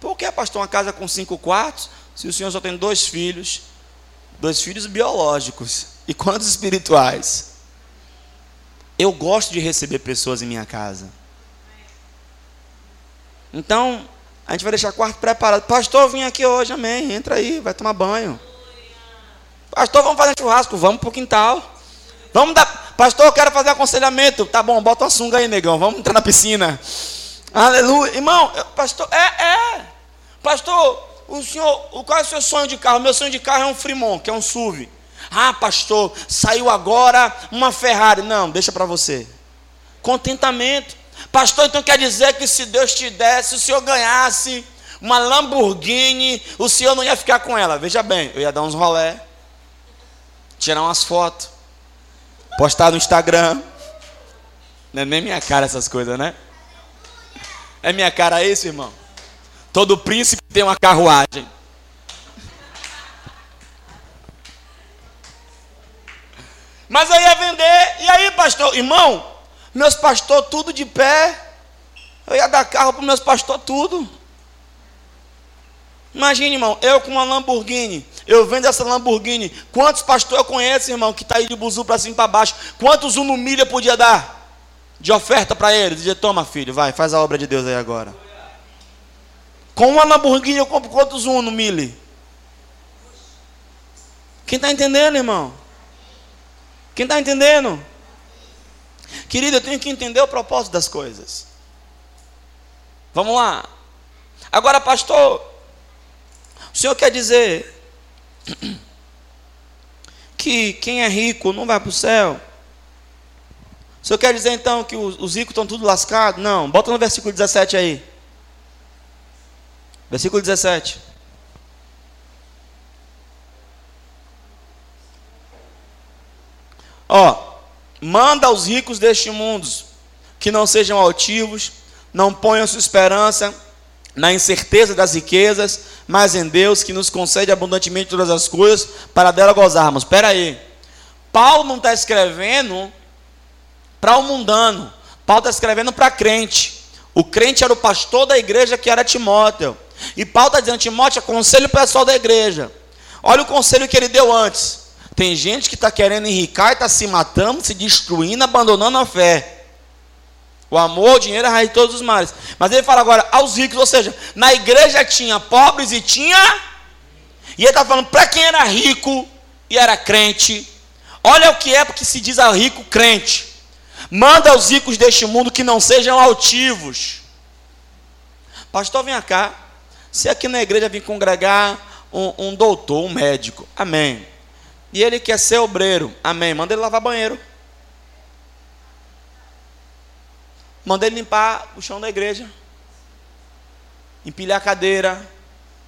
Por que, pastor, uma casa com cinco quartos, se o senhor só tem dois filhos, dois filhos biológicos e quantos espirituais? Eu gosto de receber pessoas em minha casa. Então, a gente vai deixar o quarto preparado. Pastor, vim aqui hoje, amém. Entra aí, vai tomar banho. Pastor, vamos fazer churrasco, vamos pro quintal. Vamos dar. Pastor, eu quero fazer aconselhamento. Tá bom, bota uma sunga aí, negão. Vamos entrar na piscina. Aleluia. Irmão, pastor, é, é. Pastor, o senhor, qual é o seu sonho de carro? Meu sonho de carro é um Fremont, que é um SUV. Ah, pastor, saiu agora uma Ferrari. Não, deixa para você. Contentamento. Pastor, então quer dizer que se Deus te desse, o senhor ganhasse uma Lamborghini, o senhor não ia ficar com ela. Veja bem, eu ia dar uns rolé, tirar umas fotos, postar no Instagram. Não é nem minha cara essas coisas, né? É minha cara isso, irmão? Todo príncipe tem uma carruagem. Mas eu ia vender, e aí, pastor? Irmão, meus pastores tudo de pé. Eu ia dar carro para meus pastores tudo. Imagine, irmão, eu com uma Lamborghini, eu vendo essa Lamborghini. Quantos pastores eu conheço, irmão, que está aí de buzu para cima e para baixo? Quantos um no milha podia dar de oferta para ele? Dizia, toma filho, vai, faz a obra de Deus aí agora. Com uma Lamborghini eu compro quantos um no milha? Quem está entendendo, irmão? Quem está entendendo? Querido, eu tenho que entender o propósito das coisas. Vamos lá. Agora, pastor, o senhor quer dizer que quem é rico não vai para o céu? O senhor quer dizer então que os ricos estão tudo lascados? Não, bota no versículo 17 aí. Versículo 17. Ó, Manda aos ricos deste mundo que não sejam altivos, não ponham sua esperança na incerteza das riquezas, mas em Deus que nos concede abundantemente todas as coisas para dela gozarmos. Espera aí. Paulo não está escrevendo para o mundano. Paulo está escrevendo para crente. O crente era o pastor da igreja que era Timóteo. E Paulo está dizendo, Timóteo, aconselho o pessoal da igreja. Olha o conselho que ele deu antes. Tem gente que está querendo enricar e está se matando, se destruindo, abandonando a fé. O amor, o dinheiro é a raiz de todos os males. Mas ele fala agora aos ricos, ou seja, na igreja tinha pobres e tinha. E ele está falando para quem era rico e era crente. Olha o que é porque se diz a rico crente. Manda aos ricos deste mundo que não sejam altivos. Pastor, vem cá. Se aqui na igreja vir congregar um, um doutor, um médico. Amém. E ele quer ser obreiro. Amém. Manda ele lavar banheiro. Manda ele limpar o chão da igreja. Empilhar a cadeira.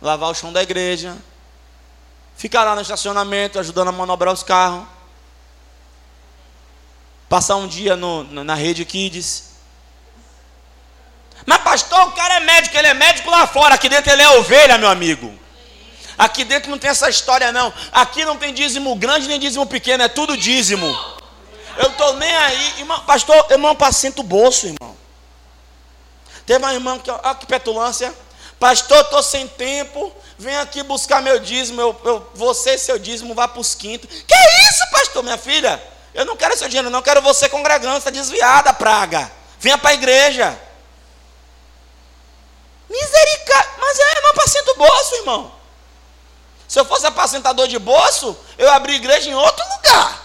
Lavar o chão da igreja. Ficar lá no estacionamento ajudando a manobrar os carros. Passar um dia no, na rede Kids. Mas pastor, o cara é médico, ele é médico lá fora, aqui dentro ele é ovelha, meu amigo. Aqui dentro não tem essa história, não. Aqui não tem dízimo grande nem dízimo pequeno, é tudo dízimo. Eu estou nem aí. Irmão, pastor, irmão, apacenta o bolso, irmão. Teve uma irmã que, olha que petulância. Pastor, estou sem tempo. Vem aqui buscar meu dízimo. Eu, eu, você, seu dízimo, vá para os quintos. Que isso, pastor, minha filha? Eu não quero seu dinheiro, não. quero você congregando. Está desviada, praga. Venha para a igreja. Misericórdia. Mas é, não apacenta o bolso, irmão. Se eu fosse apacentador de bolso, eu abri igreja em outro lugar.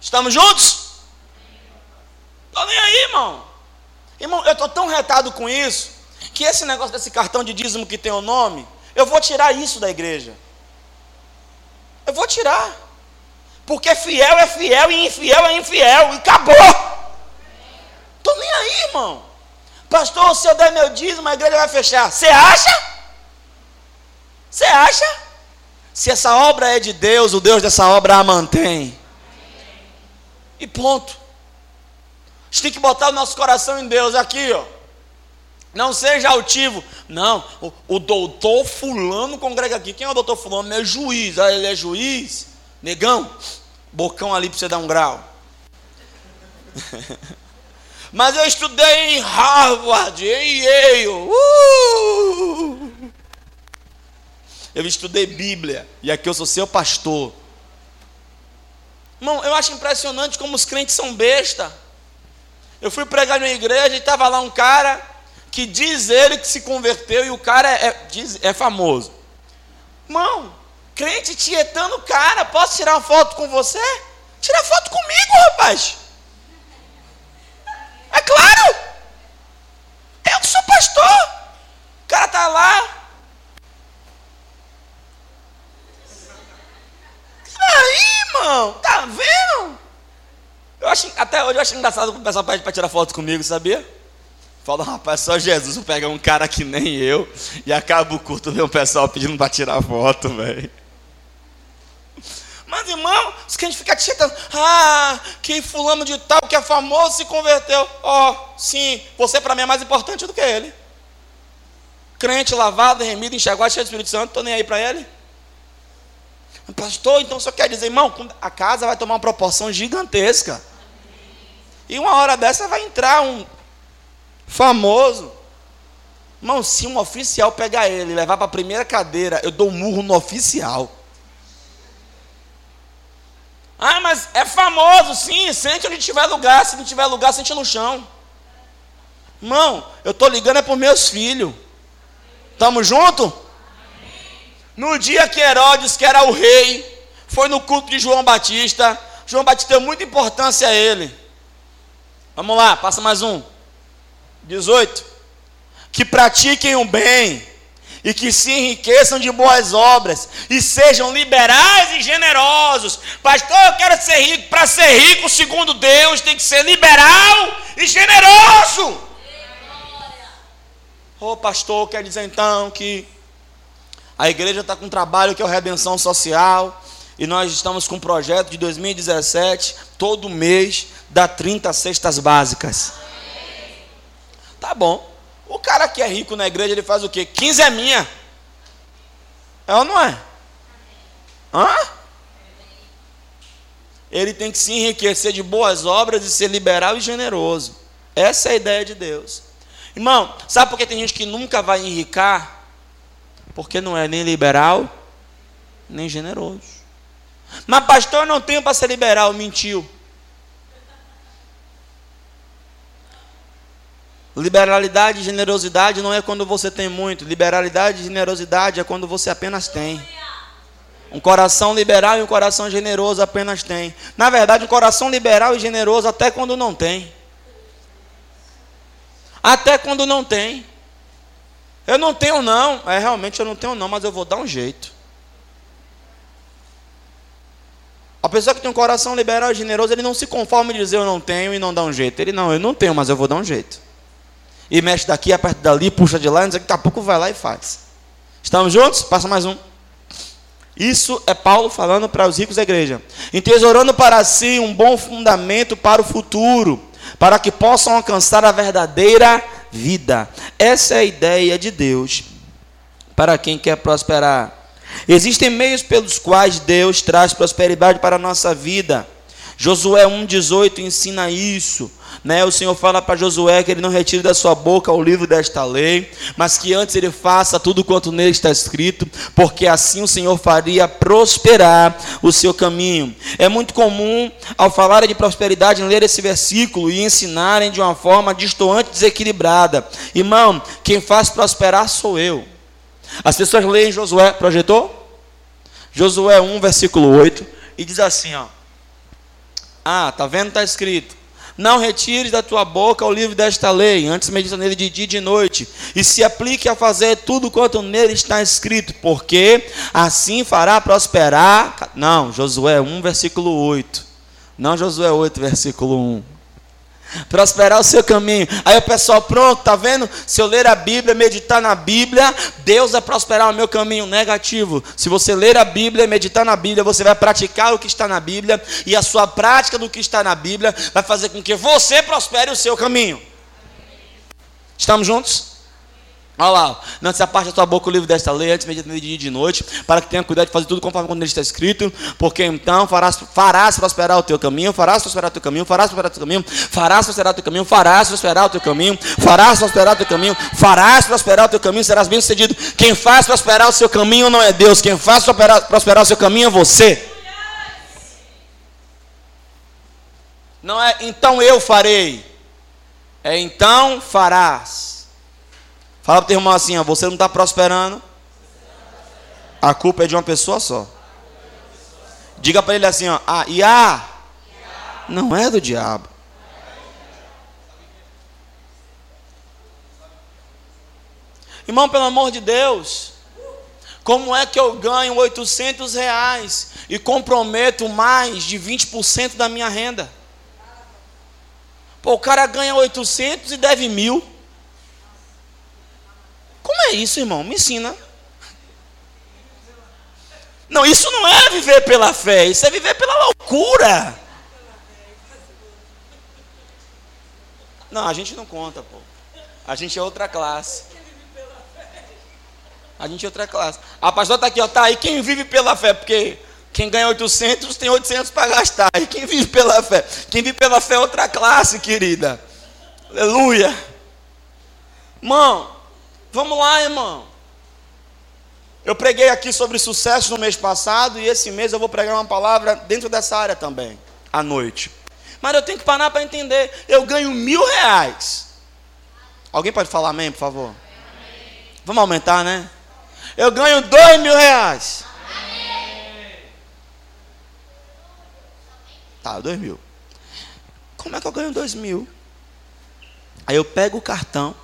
Estamos juntos? Estou nem aí, irmão. Irmão, eu estou tão retado com isso, que esse negócio desse cartão de dízimo que tem o nome, eu vou tirar isso da igreja. Eu vou tirar. Porque fiel é fiel e infiel é infiel. E acabou. Estou nem aí, irmão. Pastor, se eu der meu dízimo, a igreja vai fechar. Você acha? Você acha? Se essa obra é de Deus, o Deus dessa obra a mantém. E ponto. A gente tem que botar o nosso coração em Deus aqui, ó. Não seja altivo. Não, o, o doutor fulano congrega aqui. Quem é o doutor fulano? É juiz. Ah, ele é juiz. Negão, bocão ali para você dar um grau. Mas eu estudei em Harvard, em Yale. Uh! Eu estudei Bíblia. E aqui eu sou seu pastor. Irmão, eu acho impressionante como os crentes são besta. Eu fui pregar numa igreja e estava lá um cara que diz ele que se converteu e o cara é, diz, é famoso. Irmão, crente tietando o cara, posso tirar uma foto com você? Tira foto comigo, rapaz. É claro. Eu que sou pastor. O cara tá lá. Aí, irmão, tá vendo? Eu acho, até hoje eu acho engraçado quando o pessoal pede para tirar foto comigo, sabia? Fala, rapaz, só Jesus pega um cara que nem eu e acaba o culto, vê um pessoal pedindo para tirar foto, velho. Mas, irmão, que a gente fica titando, ah, que fulano de tal, que é famoso, se converteu. Ó, oh, sim, você para mim é mais importante do que ele. Crente, lavado, remido, enxaguado, cheio do Espírito Santo, estou nem aí para ele. Pastor, então só quer dizer, irmão, a casa vai tomar uma proporção gigantesca. E uma hora dessa vai entrar um famoso. Irmão, se um oficial pegar ele e levar para a primeira cadeira, eu dou um murro no oficial. Ah, mas é famoso, sim, sente onde tiver lugar. Se não tiver lugar, sente no chão. Irmão, eu estou ligando é para meus filhos. Estamos juntos? No dia que Herodes, que era o rei, foi no culto de João Batista, João Batista deu muita importância a ele. Vamos lá, passa mais um. 18. Que pratiquem o bem e que se enriqueçam de boas obras e sejam liberais e generosos. Pastor, eu quero ser rico. Para ser rico, segundo Deus, tem que ser liberal e generoso. Ô oh, pastor, quer dizer então que a igreja está com um trabalho que é o Redenção Social. E nós estamos com um projeto de 2017, todo mês, dá 30 cestas básicas. Tá bom. O cara que é rico na igreja, ele faz o quê? 15 é minha. É ou não é? Hã? Ele tem que se enriquecer de boas obras e ser liberal e generoso. Essa é a ideia de Deus. Irmão, sabe por que tem gente que nunca vai enricar? porque não é nem liberal, nem generoso. Mas, pastor, não tenho para ser liberal, mentiu. Liberalidade e generosidade não é quando você tem muito, liberalidade e generosidade é quando você apenas tem. Um coração liberal e um coração generoso apenas tem. Na verdade, um coração liberal e generoso até quando não tem. Até quando não tem. Eu não tenho não. É, realmente eu não tenho não, mas eu vou dar um jeito. A pessoa que tem um coração liberal e generoso, ele não se conforma em dizer eu não tenho e não dá um jeito. Ele não, eu não tenho, mas eu vou dar um jeito. E mexe daqui, aperta dali, puxa de lá, e daqui a pouco vai lá e faz. Estamos juntos? Passa mais um. Isso é Paulo falando para os ricos da igreja. Entesourando para si um bom fundamento para o futuro, para que possam alcançar a verdadeira vida. Essa é a ideia de Deus para quem quer prosperar. Existem meios pelos quais Deus traz prosperidade para a nossa vida. Josué 1,18 ensina isso. Né? O Senhor fala para Josué que ele não retire da sua boca o livro desta lei, mas que antes ele faça tudo quanto nele está escrito, porque assim o Senhor faria prosperar o seu caminho. É muito comum, ao falarem de prosperidade, ler esse versículo e ensinarem de uma forma distoante, desequilibrada. Irmão, quem faz prosperar sou eu. As pessoas leem Josué, projetou? Josué 1, versículo 8, e diz assim: ó. Ah, tá vendo? Está escrito. Não retires da tua boca o livro desta lei, antes medita nele de dia e de noite, e se aplique a fazer tudo quanto nele está escrito, porque assim fará prosperar. Não, Josué 1, versículo 8. Não Josué 8, versículo 1. Prosperar o seu caminho. Aí o pessoal, pronto, tá vendo? Se eu ler a Bíblia, meditar na Bíblia, Deus vai prosperar o meu caminho. Negativo. Se você ler a Bíblia, meditar na Bíblia, você vai praticar o que está na Bíblia, e a sua prática do que está na Bíblia vai fazer com que você prospere o seu caminho. Estamos juntos? Olha lá, não se aparte da tua boca o livro desta lei, antes de dia e de noite, para que tenha cuidado de fazer tudo conforme quando ele está escrito, porque então farás, farás prosperar o teu caminho, farás prosperar o teu caminho, farás prosperar o teu caminho, farás prosperar o teu caminho, farás prosperar o teu caminho, farás prosperar o teu caminho, farás prosperar o teu caminho, serás bem sucedido. Quem faz prosperar o seu caminho não é Deus, quem faz prosperar, prosperar o seu caminho é você. Não é então eu farei, é então farás. Fala para o teu irmão assim: ó, você não está prosperando. A culpa é de uma pessoa só. Diga para ele assim: ó, ah, e a não é do diabo. Irmão, pelo amor de Deus, como é que eu ganho 800 reais e comprometo mais de 20% da minha renda? Pô, o cara ganha 800 e deve mil. Como é isso, irmão? Me ensina. Não, isso não é viver pela fé, isso é viver pela loucura. Não, a gente não conta, pô. A gente é outra classe. A gente é outra classe. A pastora está aqui, ó, tá aí quem vive pela fé, porque quem ganha 800 tem 800 para gastar. E quem vive pela fé? Quem vive pela fé é outra classe, querida. Aleluia. Irmão, Vamos lá, irmão. Eu preguei aqui sobre sucesso no mês passado e esse mês eu vou pregar uma palavra dentro dessa área também, à noite. Mas eu tenho que parar para entender. Eu ganho mil reais. Alguém pode falar amém, por favor? Amém. Vamos aumentar, né? Eu ganho dois mil reais. Amém. Tá, dois mil. Como é que eu ganho dois mil? Aí eu pego o cartão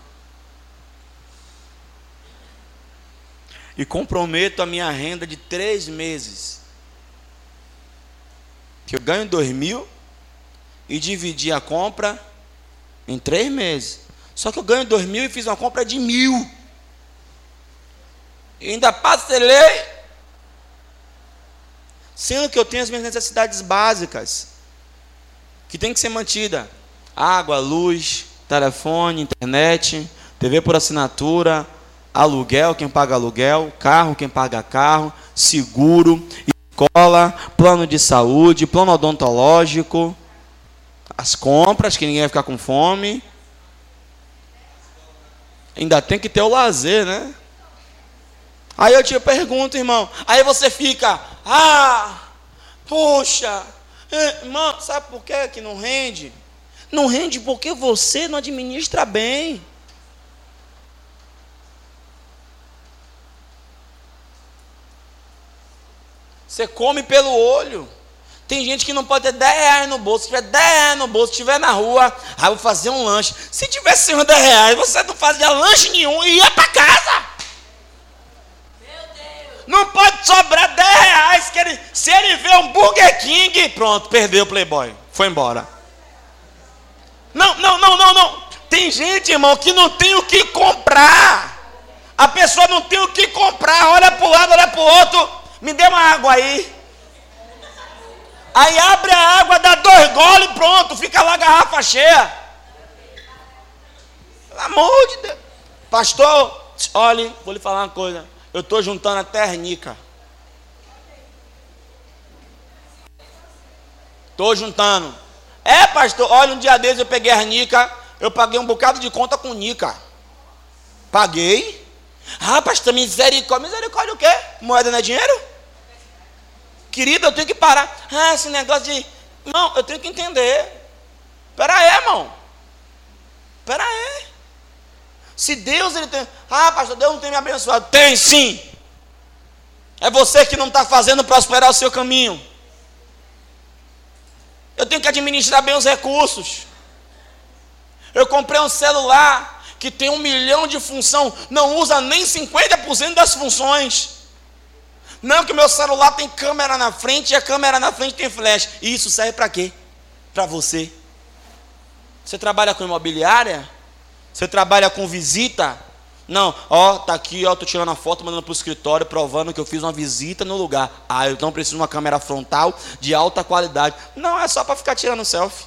e comprometo a minha renda de três meses. Que eu ganho dois mil e dividi a compra em três meses. Só que eu ganho dois mil e fiz uma compra de mil. E ainda parcelei. Sendo que eu tenho as minhas necessidades básicas. Que tem que ser mantida. Água, luz, telefone, internet, TV por assinatura, aluguel, quem paga aluguel, carro, quem paga carro, seguro, escola, plano de saúde, plano odontológico, as compras, que ninguém vai ficar com fome. Ainda tem que ter o lazer, né? Aí eu te pergunto, irmão. Aí você fica, ah, puxa, é, irmão, sabe por que que não rende? Não rende porque você não administra bem. Você come pelo olho. Tem gente que não pode ter 10 reais no bolso. Se tiver 10 reais no bolso, estiver na rua, aí vou fazer um lanche. Se tivesse 10 reais, você não fazia lanche nenhum e ia para casa. Não pode sobrar 10 reais. Que ele, se ele vê um Burger King, pronto, perdeu o Playboy. Foi embora. Não, não, não, não, não. Tem gente, irmão, que não tem o que comprar. A pessoa não tem o que comprar. Olha para o lado, olha para o outro me dê uma água aí. Aí abre a água, dá dois goles e pronto, fica lá a garrafa cheia. Pelo amor de Deus. Pastor, olhe, vou lhe falar uma coisa. Eu estou juntando até arnica. Estou juntando. É, pastor, olha, um dia desses eu peguei a arnica, eu paguei um bocado de conta com nica. Paguei. Ah, pastor, misericórdia. Misericórdia o quê? Moeda não é dinheiro? Querido, eu tenho que parar. Ah, esse negócio de. Não, eu tenho que entender. Pera aí, irmão. Pera aí. Se Deus ele tem. Ah, pastor, Deus não tem me abençoado. Tem sim. É você que não está fazendo prosperar o seu caminho. Eu tenho que administrar bem os recursos. Eu comprei um celular que tem um milhão de função, não usa nem 50% das funções. Não, que o meu celular tem câmera na frente e a câmera na frente tem flash. E isso serve para quê? Para você. Você trabalha com imobiliária? Você trabalha com visita? Não, ó, tá aqui, ó, tô tirando a foto, mandando pro escritório, provando que eu fiz uma visita no lugar. Ah, eu não preciso de uma câmera frontal de alta qualidade. Não, é só para ficar tirando selfie.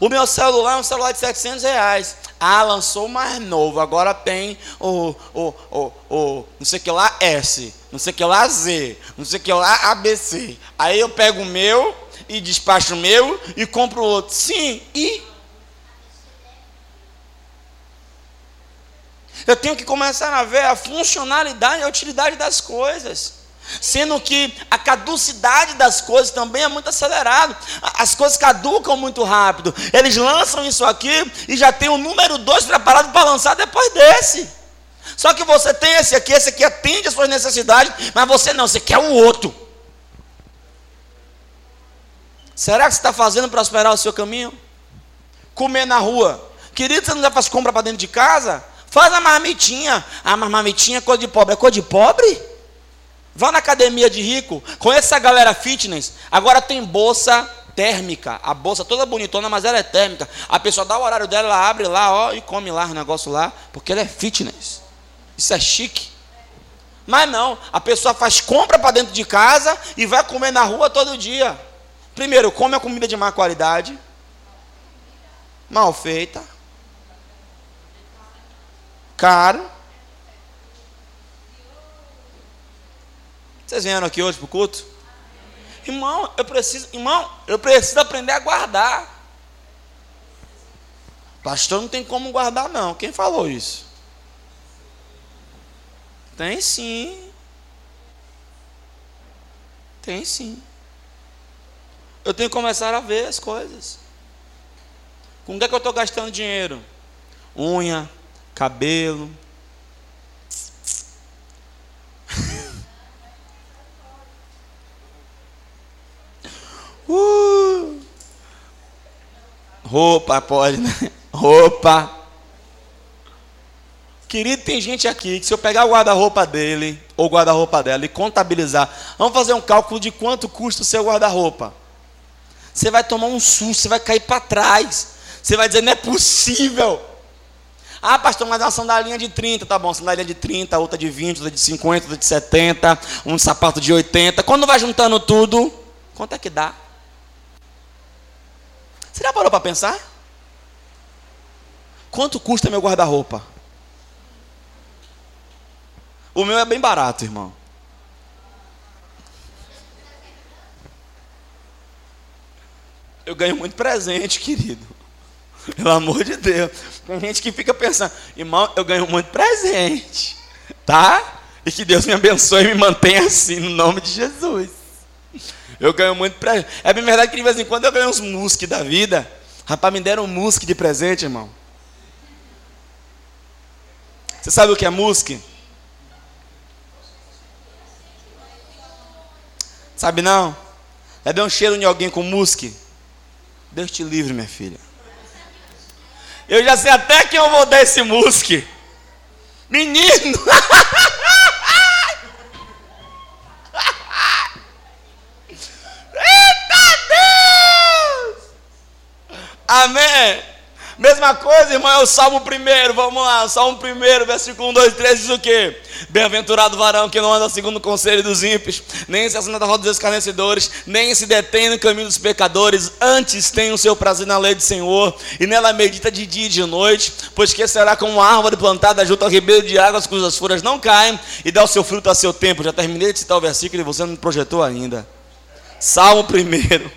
O meu celular é um celular de 700 reais. Ah, lançou mais novo. Agora tem o, o, o, o não sei que lá S, não sei que lá Z, não sei que lá ABC. Aí eu pego o meu e despacho o meu e compro outro. Sim, e Eu tenho que começar a ver a funcionalidade, a utilidade das coisas. Sendo que a caducidade das coisas também é muito acelerado. As coisas caducam muito rápido. Eles lançam isso aqui e já tem o número 2 preparado para lançar depois desse. Só que você tem esse aqui, esse aqui atende as suas necessidades, mas você não, você quer o outro. Será que você está fazendo prosperar o seu caminho? Comer na rua. Querido, você não já faz compra para dentro de casa? Faz a marmitinha. A marmitinha é cor de pobre. É cor de pobre? Vá na academia de rico. Conheça a galera fitness. Agora tem bolsa térmica. A bolsa toda bonitona, mas ela é térmica. A pessoa dá o horário dela, ela abre lá, ó, e come lá o negócio lá, porque ela é fitness. Isso é chique. Mas não, a pessoa faz compra para dentro de casa e vai comer na rua todo dia. Primeiro, come a comida de má qualidade, mal feita caro. Vocês vieram aqui hoje para o culto? Irmão, eu preciso, irmão, eu preciso aprender a guardar. Pastor não tem como guardar, não. Quem falou isso? Tem sim. Tem sim. Eu tenho que começar a ver as coisas. Com que é que eu estou gastando dinheiro? Unha, cabelo. uh! Roupa, pode, né? Roupa. Querido, tem gente aqui que se eu pegar o guarda-roupa dele ou guarda-roupa dela e contabilizar, vamos fazer um cálculo de quanto custa o seu guarda-roupa. Você vai tomar um susto, você vai cair para trás. Você vai dizer, não é possível. Ah, pastor, mas é uma sandalinha de 30, tá bom, sandalinha de 30, outra de 20, outra de 50, outra de 70, um sapato de 80. Quando vai juntando tudo, quanto é que dá? Você já parou para pensar? Quanto custa meu guarda-roupa? O meu é bem barato, irmão. Eu ganho muito presente, querido. Pelo amor de Deus. Tem gente que fica pensando, irmão, eu ganho muito presente, tá? E que Deus me abençoe e me mantenha assim, no nome de Jesus. Eu ganho muito presente. É bem verdade que de vez em quando eu ganho uns musque da vida. Rapaz, me deram um musque de presente, irmão. Você sabe o que é musque? Sabe não? É bem um cheiro de alguém com musque. Deus te livre, minha filha. Eu já sei até quem eu vou dar esse musque. Menino! Eita Deus! Amém! Mesma coisa, irmão, é o Salmo primeiro, vamos lá, Salmo primeiro, versículo 1, 2, 3, diz o quê? Bem-aventurado varão que não anda segundo o conselho dos ímpios, nem se assenta da roda dos escarnecedores, nem se detém no caminho dos pecadores, antes tem o seu prazer na lei do Senhor, e nela medita de dia e de noite, pois que será como uma árvore plantada junto ao ribeiro de águas, cujas folhas não caem, e dá o seu fruto a seu tempo. Já terminei de citar o versículo e você não projetou ainda. Salmo primeiro.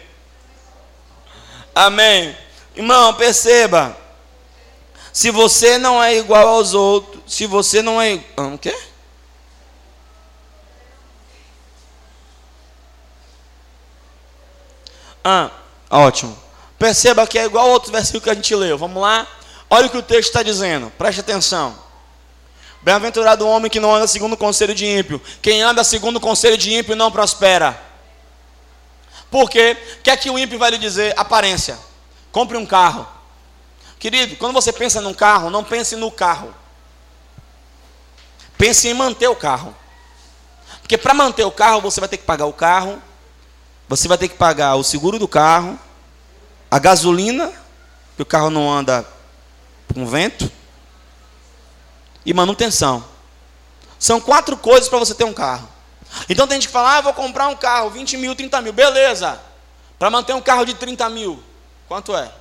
Amém. Irmão, perceba. Se você não é igual aos outros, se você não é. Ah, o quê? Ah, ótimo. Perceba que é igual ao outro versículo que a gente leu. Vamos lá? Olha o que o texto está dizendo. Preste atenção. Bem-aventurado o homem que não anda segundo o conselho de ímpio. Quem anda segundo o conselho de ímpio não prospera. Por quê? O que é que o ímpio vai lhe dizer? Aparência. Compre um carro. Querido, quando você pensa num carro, não pense no carro. Pense em manter o carro. Porque para manter o carro, você vai ter que pagar o carro, você vai ter que pagar o seguro do carro, a gasolina, que o carro não anda com vento, e manutenção. São quatro coisas para você ter um carro. Então tem gente que fala, ah, vou comprar um carro, 20 mil, 30 mil. Beleza. Para manter um carro de 30 mil, quanto é?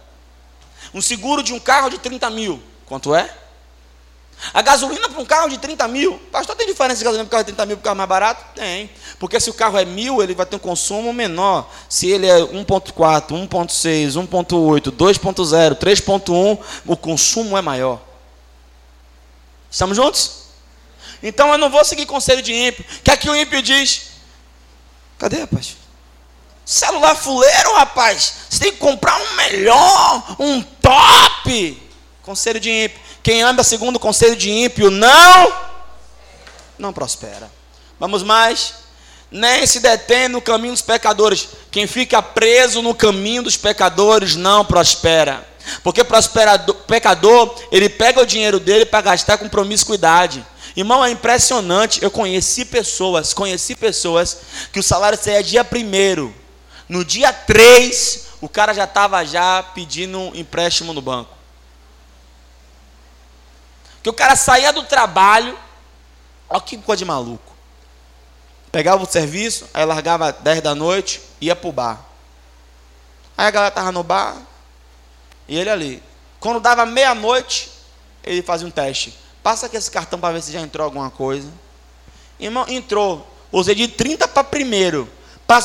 Um seguro de um carro de 30 mil, quanto é? A gasolina para um carro de 30 mil. Pastor, tem diferença de gasolina para um carro de 30 mil para um carro mais barato? Tem. Porque se o carro é mil, ele vai ter um consumo menor. Se ele é 1.4, 1.6, 1.8, 2.0, 3.1, o consumo é maior. Estamos juntos? Então eu não vou seguir conselho de ímpio. O que é que o ímpio diz? Cadê, rapaz? Celular fuleiro, rapaz. Você tem que comprar um melhor, um top. Conselho de ímpio. Quem anda segundo o conselho de ímpio não não prospera. Vamos mais. Nem se detém no caminho dos pecadores. Quem fica preso no caminho dos pecadores não prospera. Porque prosperador, pecador, ele pega o dinheiro dele para gastar com promiscuidade. Irmão, é impressionante. Eu conheci pessoas, conheci pessoas que o salário saía dia primeiro. No dia 3, o cara já estava já pedindo um empréstimo no banco. Que o cara saía do trabalho, olha que coisa de maluco. Pegava o serviço, aí largava 10 da noite, ia pro bar. Aí a galera tava no bar, e ele ali. Quando dava meia-noite, ele fazia um teste. Passa aqui esse cartão para ver se já entrou alguma coisa. Irmão, entrou. Usei de 30 para primeiro.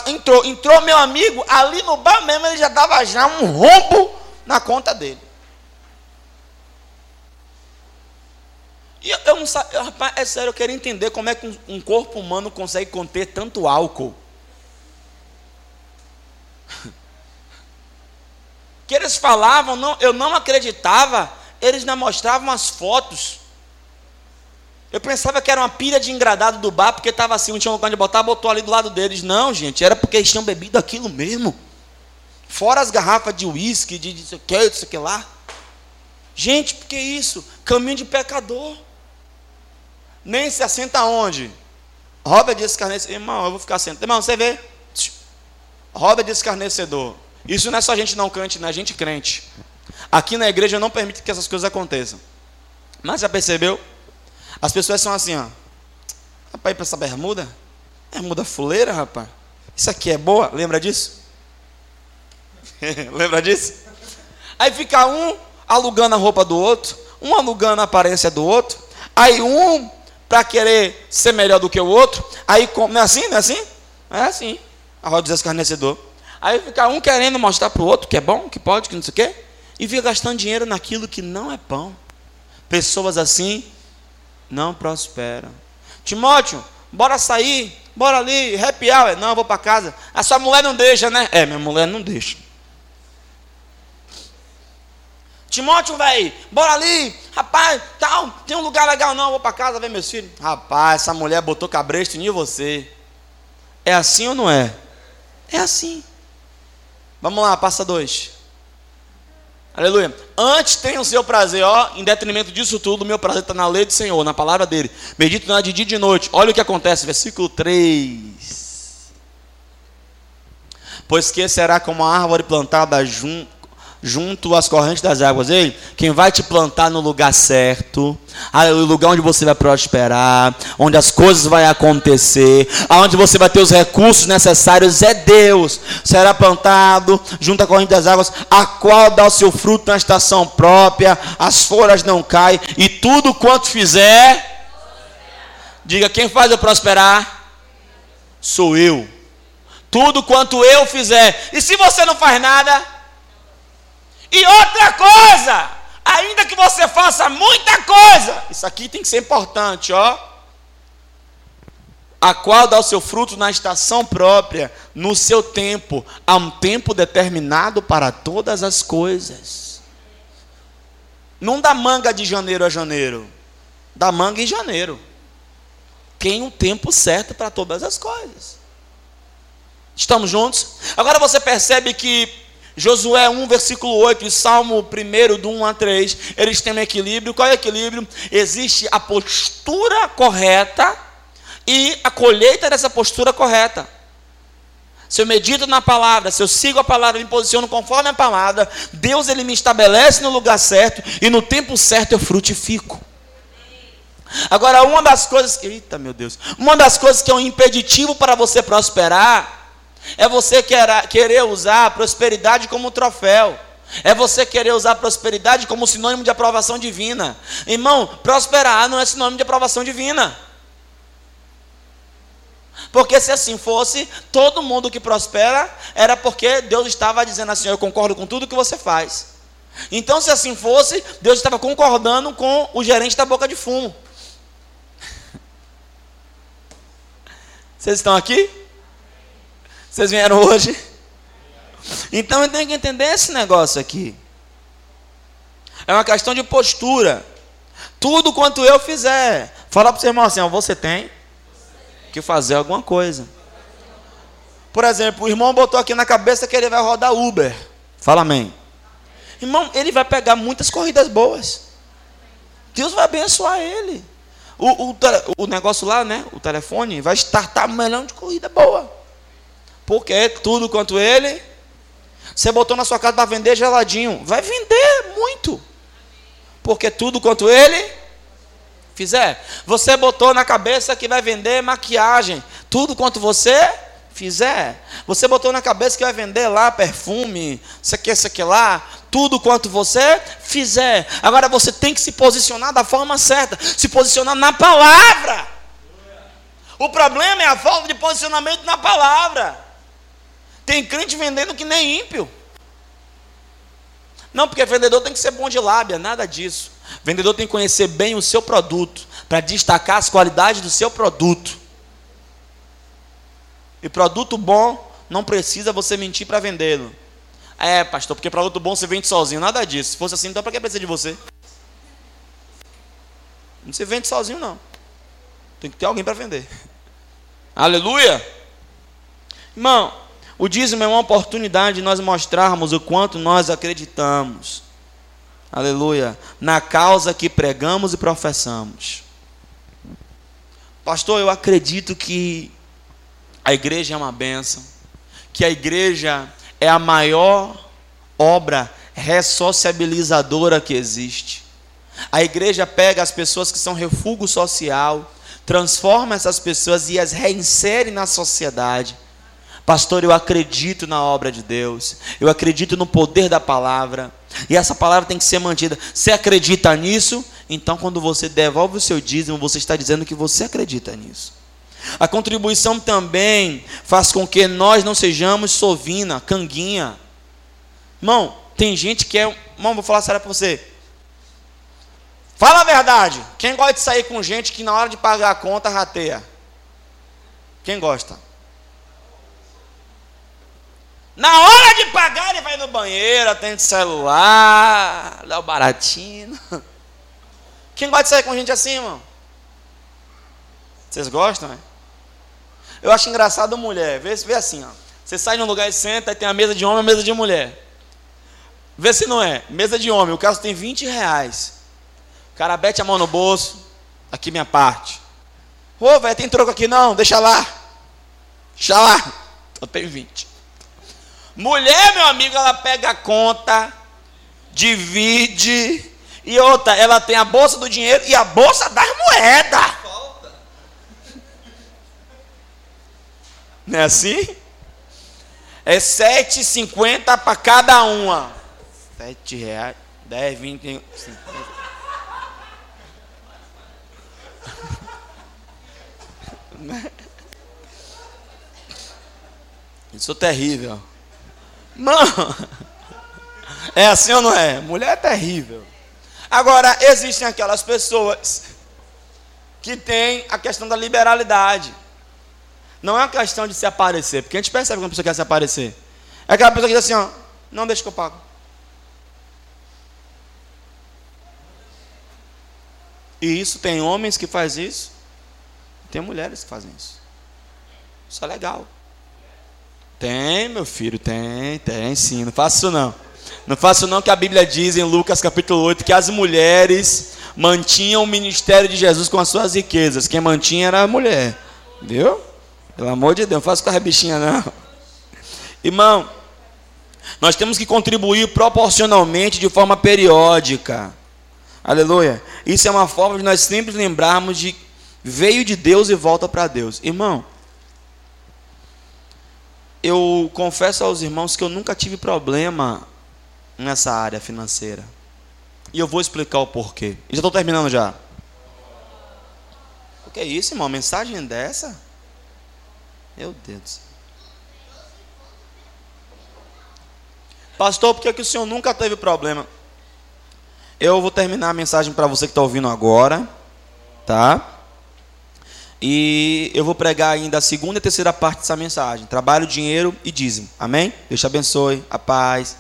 Entrou, entrou meu amigo, ali no bar mesmo, ele já dava já um rombo na conta dele. E eu, eu não sabia, rapaz, é sério, eu quero entender como é que um, um corpo humano consegue conter tanto álcool. que eles falavam, não, eu não acreditava, eles não mostravam as fotos. Eu pensava que era uma pilha de engradado do bar, porque estava assim, não tinha um lugar de botar, botou ali do lado deles. Não, gente, era porque eles tinham bebido aquilo mesmo. Fora as garrafas de uísque, de, de, de, de, de lá. Gente, por que isso? Caminho de pecador nem se assenta onde? Roda de escarnecedor. Irmão, eu vou ficar sentado. Irmão, você vê? Roda de escarnecedor. Isso não é só gente não crente, não é gente crente. Aqui na igreja não permite que essas coisas aconteçam. Mas já percebeu? As pessoas são assim, ó. Rapaz, para essa bermuda? Bermuda fuleira, rapaz. Isso aqui é boa? Lembra disso? Lembra disso? Aí fica um alugando a roupa do outro, um alugando a aparência do outro. Aí um para querer ser melhor do que o outro. Aí, não é assim? Não é assim? É assim. A roda do escarnecedor. Aí fica um querendo mostrar para o outro que é bom, que pode, que não sei o quê. E fica gastando dinheiro naquilo que não é pão. Pessoas assim não prosperam. Timóteo, bora sair, bora ali, happy hour. Não, vou para casa. A sua mulher não deixa, né? É, minha mulher não deixa. Timóteo, velho, bora ali, rapaz, tal, tem um lugar legal, não, vou para casa ver meus filhos. Rapaz, essa mulher botou cabresto em você. É assim ou não é? É assim. Vamos lá, passa dois. Aleluia. Antes tenha o seu prazer, ó, em detrimento disso tudo, o meu prazer está na lei do Senhor, na palavra dele. Medito na de dia e de noite. Olha o que acontece, versículo 3. Pois que será como a árvore plantada junto junto às correntes das águas. Ei, quem vai te plantar no lugar certo, o lugar onde você vai prosperar, onde as coisas vão acontecer, aonde você vai ter os recursos necessários, é Deus. Será plantado junto à corrente das águas, a qual dá o seu fruto na estação própria, as folhas não caem, e tudo quanto fizer, diga: quem faz eu prosperar? Sou eu. Tudo quanto eu fizer. E se você não faz nada, e outra coisa, ainda que você faça muita coisa, isso aqui tem que ser importante, ó. A qual dá o seu fruto na estação própria, no seu tempo, há um tempo determinado para todas as coisas. Não dá manga de janeiro a janeiro, dá manga em janeiro. Tem um tempo certo para todas as coisas. Estamos juntos? Agora você percebe que Josué 1, versículo 8 e Salmo 1, do 1 a 3, eles têm um equilíbrio. Qual é o equilíbrio? Existe a postura correta e a colheita dessa postura correta. se eu medito na palavra, se eu sigo a palavra, me posiciono conforme a palavra, Deus ele me estabelece no lugar certo e no tempo certo eu frutifico. Agora, uma das coisas que, eita meu Deus, uma das coisas que é um impeditivo para você prosperar é você querer usar a prosperidade como troféu. É você querer usar a prosperidade como sinônimo de aprovação divina. Irmão, prosperar não é sinônimo de aprovação divina. Porque se assim fosse, todo mundo que prospera era porque Deus estava dizendo assim: Eu concordo com tudo que você faz. Então, se assim fosse, Deus estava concordando com o gerente da boca de fumo. Vocês estão aqui? Vocês vieram hoje? Então eu tenho que entender esse negócio aqui. É uma questão de postura. Tudo quanto eu fizer, fala para o seu irmão assim: ó, você tem que fazer alguma coisa. Por exemplo, o irmão botou aqui na cabeça que ele vai rodar Uber. Fala amém. Irmão, ele vai pegar muitas corridas boas. Deus vai abençoar ele. O, o, o negócio lá, né? O telefone vai startar um milhão de corrida boa. Porque tudo quanto ele. Você botou na sua casa para vender geladinho. Vai vender muito. Porque tudo quanto ele fizer. Você botou na cabeça que vai vender maquiagem. Tudo quanto você fizer. Você botou na cabeça que vai vender lá perfume, isso aqui, isso aqui lá. Tudo quanto você fizer. Agora você tem que se posicionar da forma certa. Se posicionar na palavra. O problema é a falta de posicionamento na palavra. Tem crente vendendo que nem ímpio. Não, porque vendedor tem que ser bom de lábia, nada disso. Vendedor tem que conhecer bem o seu produto, para destacar as qualidades do seu produto. E produto bom não precisa você mentir para vendê-lo. É, pastor, porque produto bom você vende sozinho. Nada disso. Se fosse assim, então para que precisa de você? Não se vende sozinho, não. Tem que ter alguém para vender. Aleluia! Irmão, o dízimo é uma oportunidade de nós mostrarmos o quanto nós acreditamos aleluia, na causa que pregamos e professamos. Pastor, eu acredito que a igreja é uma bênção, que a igreja é a maior obra ressociabilizadora que existe. A igreja pega as pessoas que são refúgio social, transforma essas pessoas e as reinsere na sociedade. Pastor, eu acredito na obra de Deus, eu acredito no poder da palavra, e essa palavra tem que ser mantida. Você acredita nisso? Então, quando você devolve o seu dízimo, você está dizendo que você acredita nisso. A contribuição também faz com que nós não sejamos sovina, canguinha. Irmão, tem gente que é. Irmão, vou falar sério para você. Fala a verdade. Quem gosta de sair com gente que na hora de pagar a conta rateia? Quem gosta? Na hora de pagar, ele vai no banheiro, atende celular, dá o baratinho. Quem gosta de sair com gente assim, irmão? Vocês gostam, né? Eu acho engraçado mulher. Vê, vê assim, ó. Você sai num lugar e senta, e tem a mesa de homem e a mesa de mulher. Vê se não é. Mesa de homem, o caso tem 20 reais. O cara bete a mão no bolso. Aqui minha parte. Ô, velho, tem troco aqui não? Deixa lá. Deixa lá. Eu tenho 20. Mulher, meu amigo, ela pega a conta, divide, e outra, ela tem a bolsa do dinheiro e a bolsa das moedas. Não é assim? É 7,50 para cada uma. 7 reais, 10, 20, 50. Isso é terrível. Não. É assim ou não é? Mulher é terrível. Agora, existem aquelas pessoas que têm a questão da liberalidade. Não é uma questão de se aparecer, porque a gente percebe quando a pessoa quer se aparecer. É aquela pessoa que diz assim, ó, não deixa que eu pago. E isso tem homens que fazem isso, tem mulheres que fazem isso. Isso é legal. Tem, meu filho, tem, tem sim. Não faço não. Não faço não que a Bíblia diz em Lucas capítulo 8 que as mulheres mantinham o ministério de Jesus com as suas riquezas. Quem mantinha era a mulher. Viu? Pelo amor de Deus, não faço com a bichinha não. Irmão, nós temos que contribuir proporcionalmente de forma periódica. Aleluia. Isso é uma forma de nós sempre lembrarmos de veio de Deus e volta para Deus. Irmão, eu confesso aos irmãos que eu nunca tive problema nessa área financeira. E eu vou explicar o porquê. E já estou terminando já. O que é isso, irmão? Mensagem dessa? Meu Deus. Pastor, por que, que o senhor nunca teve problema? Eu vou terminar a mensagem para você que está ouvindo agora, tá? E eu vou pregar ainda a segunda e terceira parte dessa mensagem: trabalho, dinheiro e dízimo. Amém? Deus te abençoe. A paz.